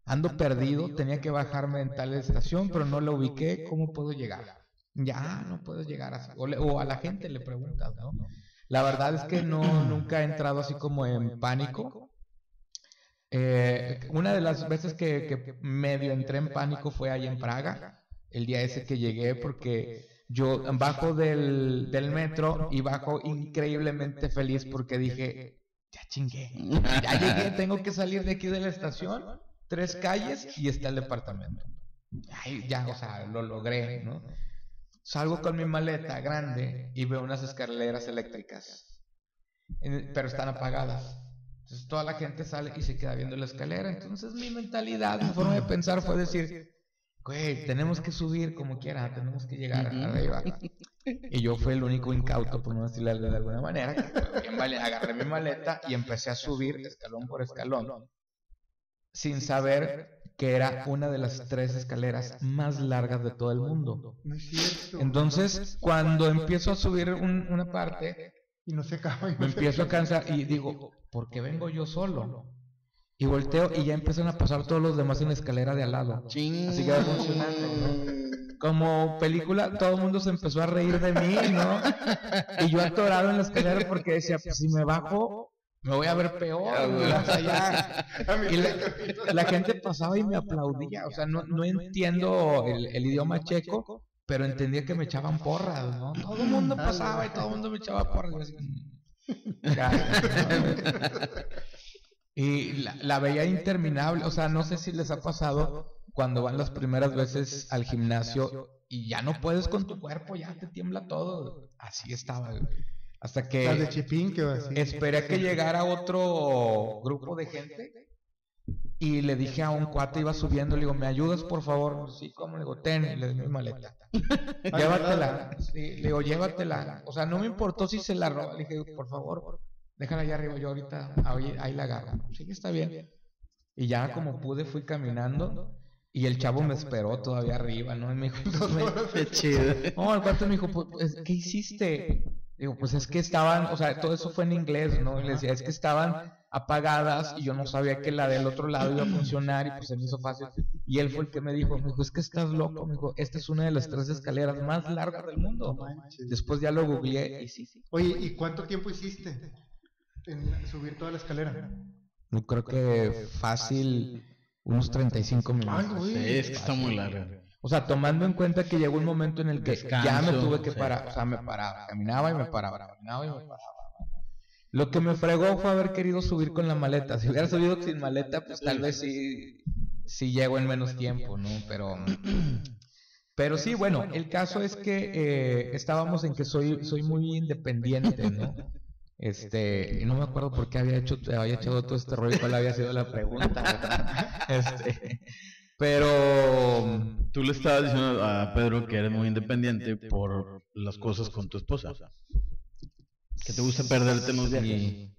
ando perdido, tenía que bajarme en tal estación, pero no la ubiqué, ¿cómo puedo llegar? Ya, no puedo llegar así. O, le- o a la gente le preguntas, ¿no? La verdad es que no, nunca he entrado así como en pánico. Eh, una de las veces que, que medio entré en pánico fue ahí en Praga, el día ese que llegué, porque yo bajo del, del metro y bajo increíblemente feliz porque dije, ya chingué, ya llegué, tengo que salir de aquí de la estación, tres calles y está el departamento. Ay, ya, o sea, lo logré, ¿no? Salgo con mi maleta grande y veo unas escaleras eléctricas, pero están apagadas. Entonces toda la gente sale y se queda viendo la escalera. Entonces mi mentalidad, mi forma de pensar fue decir, güey, tenemos que subir como quiera, tenemos que llegar arriba. Y yo fui el único incauto, por no decirle de alguna manera, que agarré mi maleta y empecé a subir escalón por escalón, sin saber que era una de las tres escaleras más largas de todo el mundo. Entonces, cuando empiezo a subir un- una parte, Y no se acaba. me empiezo a cansar y digo, ¿por qué vengo yo solo? Y volteo y ya empiezan a pasar todos los demás en la escalera de al lado. Así que va funcionando, ¿no? Como película, todo el mundo se empezó a reír de mí, ¿no? Y yo atorado en la escalera porque decía, pues si me bajo, me voy a ver peor. Y la, la gente pasaba y me aplaudía, o sea, no, no entiendo el, el idioma checo, pero entendía que me echaban porras, ¿no? Todo el mundo pasaba y todo el mundo me echaba porras. Y la, la veía interminable, o sea, no sé si les ha pasado cuando van las primeras veces al gimnasio y ya no puedes con tu cuerpo, ya te tiembla todo. Así estaba, güey. Hasta Las de que Chipín que así. esperé a que llegara otro grupo de gente y le dije a un cuate, iba subiendo, le digo, ¿me ayudas por favor? Sí, ¿cómo? Le digo, ten, y le di mi maleta. Llévatela. Sí, le digo, llévatela. O sea, no me importó si se la roba. Le dije, por favor, déjala allá arriba. Yo ahorita ahí, ahí la agarro. Sí, que está bien. Y ya como pude, fui caminando. Y el chavo me esperó todavía arriba, ¿no? Y me dijo, me- Qué chido. no, el cuate me dijo, pues, pues, ¿qué hiciste? Digo, pues es que estaban, o sea, todo eso fue en inglés, ¿no? Y le decía, es que estaban apagadas y yo no sabía que la del otro lado iba a funcionar y pues se me hizo fácil. Y él fue el que me dijo, me dijo, es que estás loco, me dijo, esta es una de las tres escaleras más largas del mundo. Después ya lo googleé y sí, sí. Oye, ¿y cuánto tiempo hiciste en subir toda la escalera? Yo creo que fácil unos 35 Ay, minutos. güey. Sí, es que está muy larga. O sea, tomando en cuenta que llegó un momento en el que ya me tuve que parar, o sea, me paraba, caminaba y me paraba, caminaba y me paraba. Lo que me fregó fue haber querido subir con la maleta. Si hubiera subido sin maleta, pues tal vez sí, sí llego en menos tiempo, ¿no? Pero, pero sí, bueno, el caso es que eh, estábamos en que soy, soy muy independiente, ¿no? Este, y no me acuerdo por qué había hecho, había echado todo este rollo, cuál había sido la pregunta. Este, pero Tú le estabas diciendo a Pedro que eres muy independiente por las cosas con tu esposa. Que te gusta perderte en los viajes. Sí.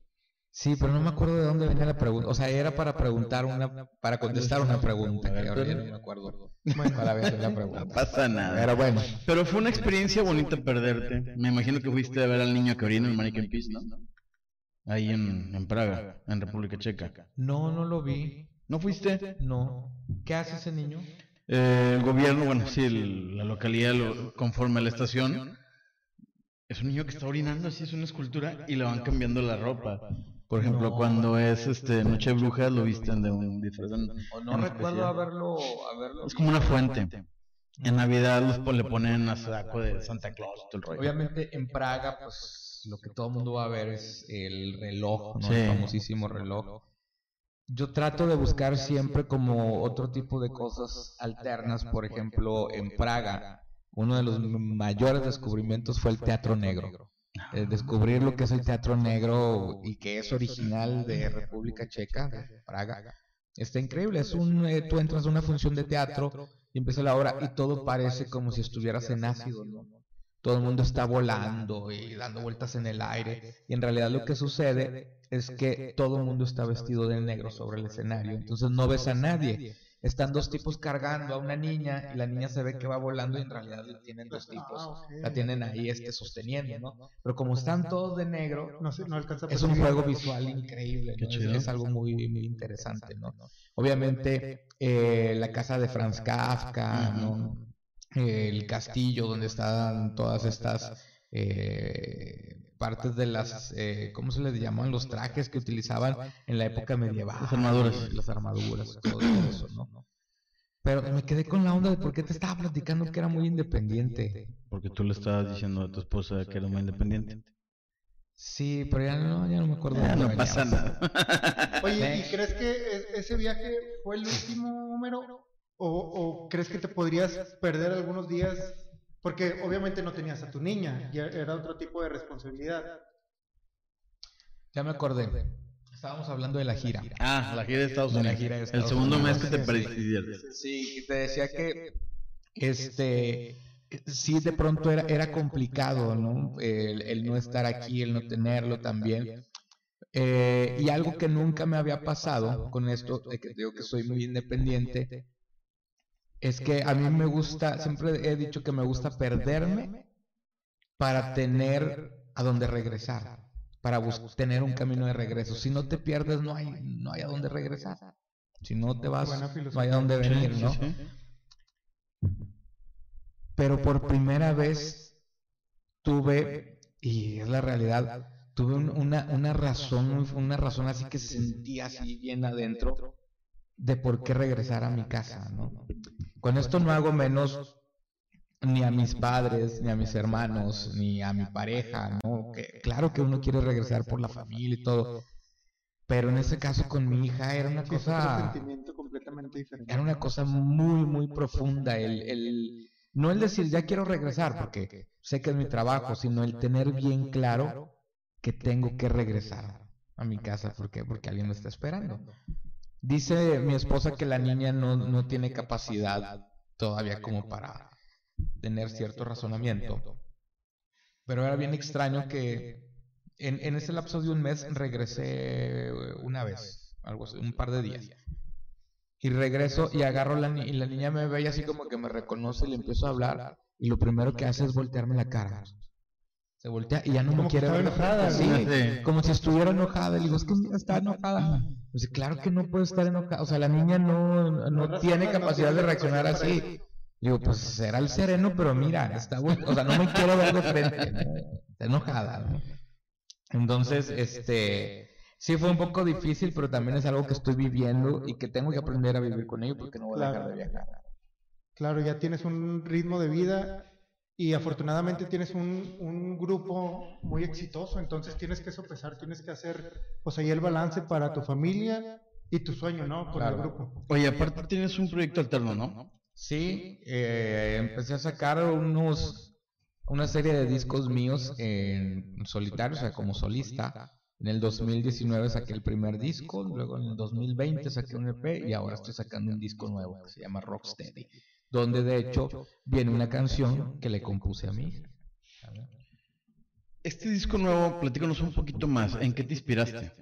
Sí, pero no me acuerdo de dónde venía la pregunta. O sea, era para preguntar una, para contestar una pregunta que ahora ya no me acuerdo. la No pasa nada. Pero bueno, Pero fue una experiencia bonita perderte. Me imagino que fuiste a ver al niño que orina en Mannequin Peace, ¿no? Ahí en, en Praga, en República Checa. no, no lo vi. ¿No fuiste? No. ¿Qué hace ese niño? Eh, el gobierno, bueno, sí, el- la localidad, lo- conforme a la estación, es un niño que está orinando, así es una escultura, y le van cambiando la ropa. Por ejemplo, No. cuando es este Noche de Brujas, lo visten de un disfraz. no recuerdo haberlo, haberlo Es como una fuente. En Navidad los, le ponen a saco de Santa Claus, todo el rollo. Obviamente en Praga, pues lo que todo el mundo va a ver es el reloj, ¿no? Sí. El famosísimo reloj. Yo trato de buscar siempre como otro tipo de cosas alternas, por ejemplo, en Praga, uno de los mayores descubrimientos fue el teatro negro. Eh, descubrir lo que es el teatro negro y que es original de República Checa, de Praga. Está increíble, es un, eh, tú entras a una función de teatro y empieza la hora y todo parece como si estuvieras en ácido, ¿no? Todo el mundo está volando y dando vueltas en el aire. y en realidad lo que sucede es que todo el mundo está vestido de negro sobre el escenario, entonces no ves a nadie. Están dos tipos cargando a una niña y la niña se ve que va volando y en realidad la tienen dos tipos. La tienen ahí este sosteniendo, ¿no? Pero como están todos de negro, No, sé, no alcanza a es un juego visual increíble, ¿no? Es-. Es, algo muy, muy interesante, ¿no? Obviamente, eh, la casa de Franz Kafka, ¿no? El castillo donde están todas estas eh, partes de las, eh, ¿cómo se les llaman? Los trajes que utilizaban en la época medieval. Las armaduras. Las armaduras, todo eso, ¿no? Pero me quedé con la onda de por qué te estaba platicando que era muy independiente. Porque tú le estabas diciendo a tu esposa que era muy independiente. Sí, pero ya no, ya no me acuerdo. Ya, de no pasa nada. Oye, ¿y crees que e- ese viaje fue el último, Homero? ¿O, o crees que te podrías perder algunos días? Porque obviamente no tenías a tu niña, ya era otro tipo de responsabilidad. Ya me acordé. Estábamos hablando de la gira. Ah, la gira de Estados De la Unidos. gira de El segundo Unidos. mes que te Sí. perdiste. Sí, te decía que este sí de pronto era, era complicado, ¿no? El, el no estar aquí, el no tenerlo también. Eh, y algo que nunca me había pasado con esto, de que digo que soy muy independiente, es que a mí me gusta, siempre he dicho que me gusta perderme para tener a dónde regresar, para tener un camino de regreso. Si no te pierdes, no hay, no hay a dónde regresar. Si no te vas, no hay a dónde venir, ¿no? Pero por primera vez tuve, y es la realidad, tuve un- una, una razón, una razón así que se sentía así bien adentro de por qué regresar a mi casa, ¿no? Con esto no hago menos ni a mis padres, ni a mis hermanos, ni a mi pareja, ¿no? Que, claro que uno quiere regresar por la familia y todo, pero en ese caso con mi hija era una cosa era una cosa muy, muy profunda. El, el, no el decir ya quiero regresar porque sé que es mi trabajo, sino el tener bien claro que tengo que regresar a mi casa. ¿Por qué? Porque alguien me está esperando. Dice mi esposa que la niña no, no tiene capacidad todavía como para tener cierto razonamiento. Pero era bien extraño que en, en ese lapso de un mes regresé una vez, algo así, un par de días. Y regreso y agarro la ni- y la niña me ve y así como que me reconoce y le empiezo a hablar y lo primero que hace es voltearme la cara. Se voltea y ya no me Como que quiere ver. enojada, Sí. Sí. como si estuviera enojada. Le digo, es que mira, está enojada. Pues claro que no puede estar enojada. O sea, la niña no, no No tiene no capacidad de reaccionar así. Digo, pues será el sereno, pero mira, está bueno. O sea, no me quiero ver de frente. Está enojada. ¿no? Entonces, este, sí fue un poco difícil, pero también es algo que estoy viviendo y que tengo que aprender a vivir con ello porque no voy a dejar de viajar. Claro, ya tienes un ritmo de vida y afortunadamente tienes un, un grupo muy exitoso, entonces tienes que sopesar, tienes que hacer, pues ahí el balance para tu familia y tu sueño, ¿no? Con Claro. el grupo. Oye, aparte tienes un proyecto alterno, ¿no? Sí, eh, empecé a sacar unos, una serie de discos míos en solitario, o sea, como solista. En el 2019 saqué el primer disco, luego en el 2020 saqué un EP y ahora estoy sacando un disco nuevo que se llama Rocksteady, donde de hecho viene una canción que le compuse a mi hija. Este disco nuevo, platícanos un poquito más. ¿En qué te inspiraste?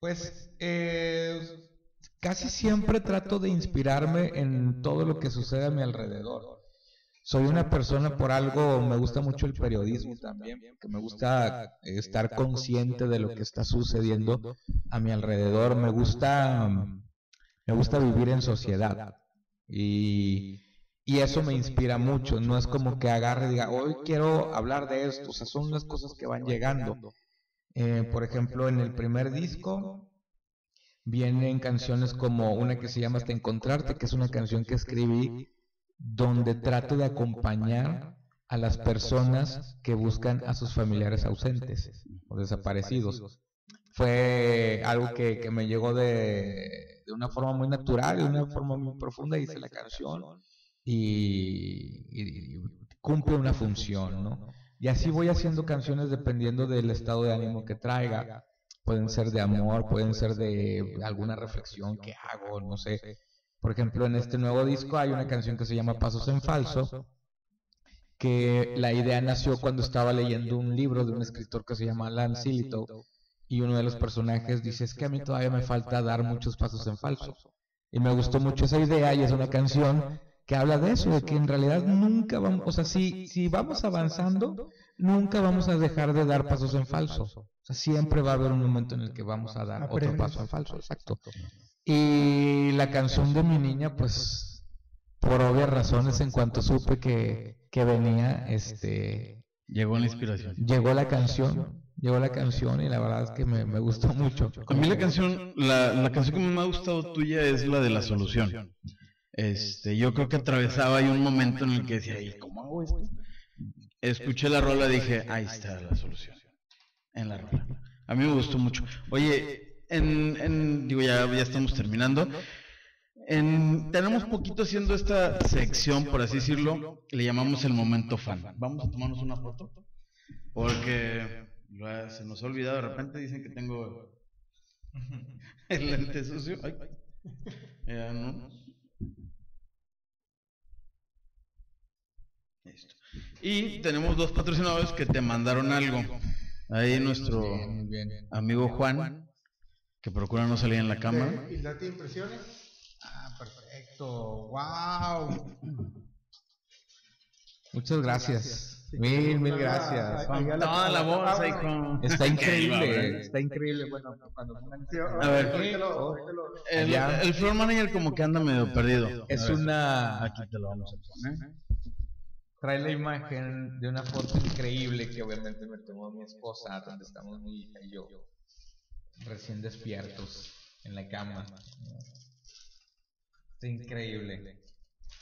Pues eh, casi siempre trato de inspirarme en todo lo que sucede a mi alrededor. Soy una persona por algo, me gusta mucho el periodismo también, que me gusta eh, estar consciente de lo que está sucediendo a mi alrededor, me gusta me gusta vivir en sociedad y, y eso me inspira mucho, no es como que agarre y diga, hoy quiero hablar de esto, o sea, son las cosas que van llegando. Eh, por ejemplo, en el primer disco vienen canciones como una que se llama Hasta Encontrarte, que es una canción que escribí donde trato de acompañar a las personas que buscan a sus familiares ausentes o desaparecidos. Fue algo que, que me llegó de, de una forma muy natural, de una forma muy profunda, hice la canción y, y- y cumple una función, ¿no? Y así voy haciendo canciones dependiendo del estado de ánimo que traiga. Pueden ser de amor, pueden ser de alguna reflexión que hago, no sé. Por ejemplo, en este nuevo disco hay una canción que se llama Pasos en Falso, que la idea nació cuando estaba leyendo un libro de un escritor que se llama Alan Silito y uno de los personajes dice, es que a mí todavía me falta dar muchos pasos en falso. Y me gustó mucho esa idea y es una canción que habla de eso, de que en realidad nunca vamos, o sea, si, si vamos avanzando, nunca vamos a dejar de dar pasos en falso. O sea, siempre va a haber un momento en el que vamos a dar otro paso en falso, exacto. Y la canción de mi niña, pues, por obvias razones, en cuanto supe que, que venía, este, Llegó la inspiración. llegó la canción, llegó la canción y la verdad es que me, me gustó mucho. A mí la canción, la, la canción que más me ha gustado tuya es la de la solución. Este, yo creo que atravesaba ahí un momento en el que decía, ¿y cómo hago esto? Escuché la rola y dije, ahí está la solución. En la rola. A mí me gustó mucho. Oye, en, en digo, ya, ya estamos terminando. En, tenemos poquito haciendo esta sección, por así decirlo, le llamamos el momento fan. Vamos a tomarnos una foto, porque se nos ha olvidado, de repente dicen que tengo el lente sucio. Ay, ya no. Listo. Y tenemos dos patrocinadores que te mandaron algo. Ahí nuestro amigo Juan, que procura no salir en la cámara. ¿Y date impresiones? Ah, perfecto. ¡Wow! Muchas gracias. Mil, mil gracias. Toda la bolsa, hijo. Está increíble, está increíble. Bueno, cuando A ver, el, el floor manager como que anda medio perdido. Es una... Aquí te lo vamos a poner. Trae la imagen de una foto increíble que obviamente me tomó mi esposa, donde estamos mi hija y yo, recién despiertos en la cama. Está increíble.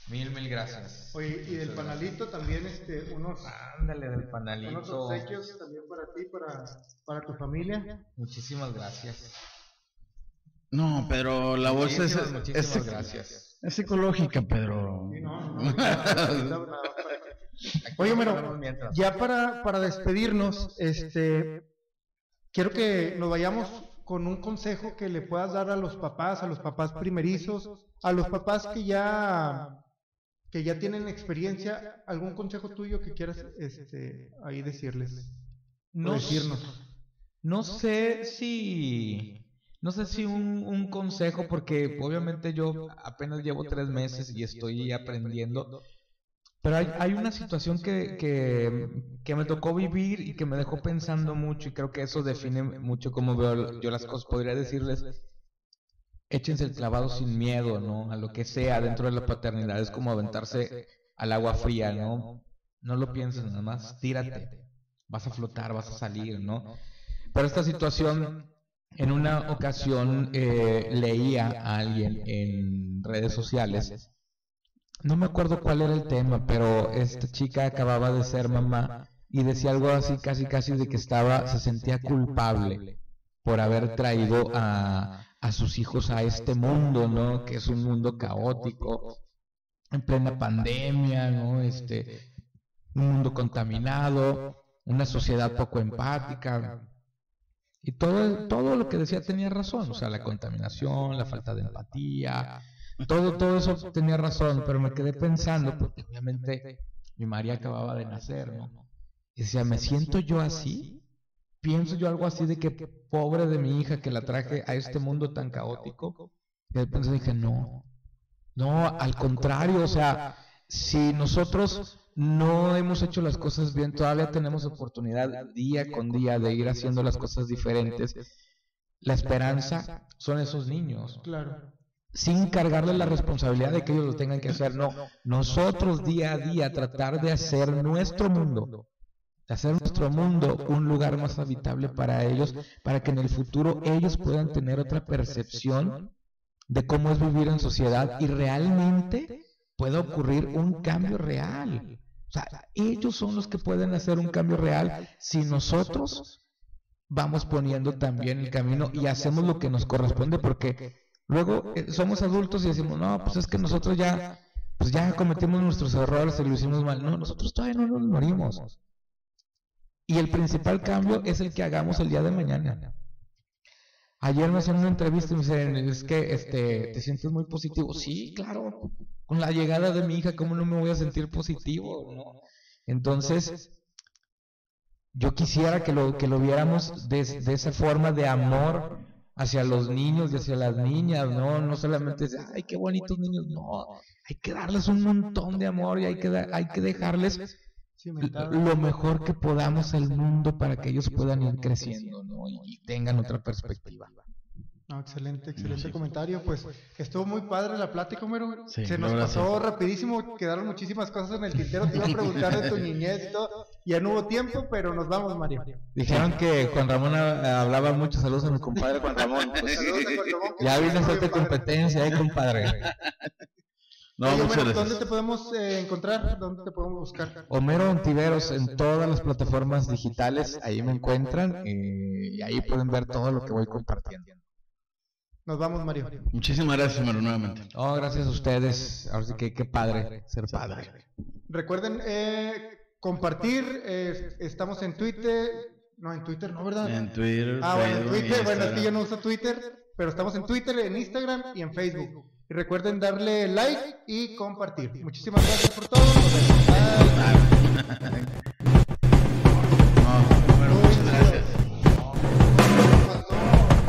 Mil, mil gracias. Oye, y del panalito también, este, unos. Ándale, del panalito. Unos obsequios también para ti, para, para tu familia. Muchísimas gracias. No, pero la bolsa es, muchísimas es, gracias. es ecológica, Pedro. Sí, no, no, Oye, pero ya para, para despedirnos, este, quiero que nos vayamos con un consejo que le puedas dar a los papás, a los papás primerizos, a los papás que ya que ya tienen experiencia, algún consejo tuyo que quieras este, ahí decirles. No, decirnos. No sé si no sé si un, un, consejo, porque obviamente yo apenas llevo tres meses y estoy aprendiendo, pero hay, hay una situación que, que, que, me tocó vivir y que me dejó pensando mucho y creo que eso define mucho cómo veo yo las cosas. Podría decirles, échense el clavado sin miedo, ¿no? A lo que sea dentro de la paternidad. Es como aventarse al agua fría, ¿no? No lo pienses nada más, tírate. Vas a flotar, vas a salir, ¿no? Pero esta situación, en una ocasión eh, leía a alguien en redes sociales no me acuerdo cuál era el tema, pero esta chica acababa de ser mamá y decía algo así casi casi de que estaba, se sentía culpable por haber traído a, a sus hijos a este mundo, ¿no? Que es un mundo caótico, en plena pandemia, ¿no? Este, un mundo contaminado, una sociedad poco empática. Y todo, todo lo que decía tenía razón, o sea, la contaminación, la falta de empatía, todo, todo eso tenía razón, pero me quedé pensando, porque obviamente mi María acababa de nacer, ¿no? Y decía, ¿me siento yo así? Pienso yo algo así de que pobre de mi hija que la traje a este mundo tan caótico. Y de repente dije, no, no, al contrario, o sea, si nosotros no hemos hecho las cosas bien, todavía tenemos oportunidad día con día de ir haciendo las cosas diferentes. La esperanza son esos niños. Claro sin cargarle la responsabilidad de que ellos lo tengan que hacer. No, nosotros día a día tratar de hacer nuestro mundo, hacer nuestro mundo un lugar más habitable para ellos, para que en el futuro ellos puedan tener otra percepción de cómo es vivir en sociedad y realmente pueda ocurrir un cambio real. O sea, ellos son los que pueden hacer un cambio real si nosotros vamos poniendo también el camino y hacemos lo que nos corresponde porque Luego eh, somos adultos y decimos, no, pues es que nosotros ya, pues ya cometimos nuestros errores y lo hicimos mal. No, nosotros todavía no nos morimos. Y el principal cambio es el que hagamos el día de mañana. Ayer me hacían una entrevista y me dicen, es que este, te sientes muy positivo. Sí, claro. Con la llegada de mi hija, ¿cómo no me voy a sentir positivo? Entonces, yo quisiera que lo, que lo viéramos de, de esa forma de amor hacia los niños y hacia las niñas, ¿no? No solamente es, ay, qué bonitos niños, no, hay que darles un montón de amor y hay que, hay que dejarles lo mejor que podamos al mundo para que ellos puedan ir creciendo, ¿no? Y tengan otra perspectiva excelente, excelente comentario. Pues estuvo muy padre la plática, Homero. Se nos pasó rapidísimo, quedaron muchísimas cosas en el tintero. Te iba a preguntar de tu niñez y todo. Ya no hubo tiempo, pero nos vamos, Mario. Dijeron que Juan Ramón hablaba mucho. Saludos a mi compadre Juan Ramón. ya vino a hacerte competencia, eh, compadre. No, Oye. ¿Dónde te podemos eh, encontrar? ¿Dónde te podemos buscar? Homero Ontiveros en todas las plataformas digitales, ahí me encuentran eh, y ahí pueden ver todo lo que voy compartiendo. Nos vamos, Mario. Muchísimas gracias, Homero, nuevamente. Oh, gracias a ustedes. Ahora sí que qué padre ser padre. Recuerden eh, compartir. eh, estamos en Twitter. No, en Twitter, ¿no, verdad? En Twitter, Ah, bueno, en Twitter. Bueno, es que yo no uso Twitter, pero estamos en Twitter, en Instagram y en Facebook. Y recuerden darle like y compartir. Muchísimas gracias por todo.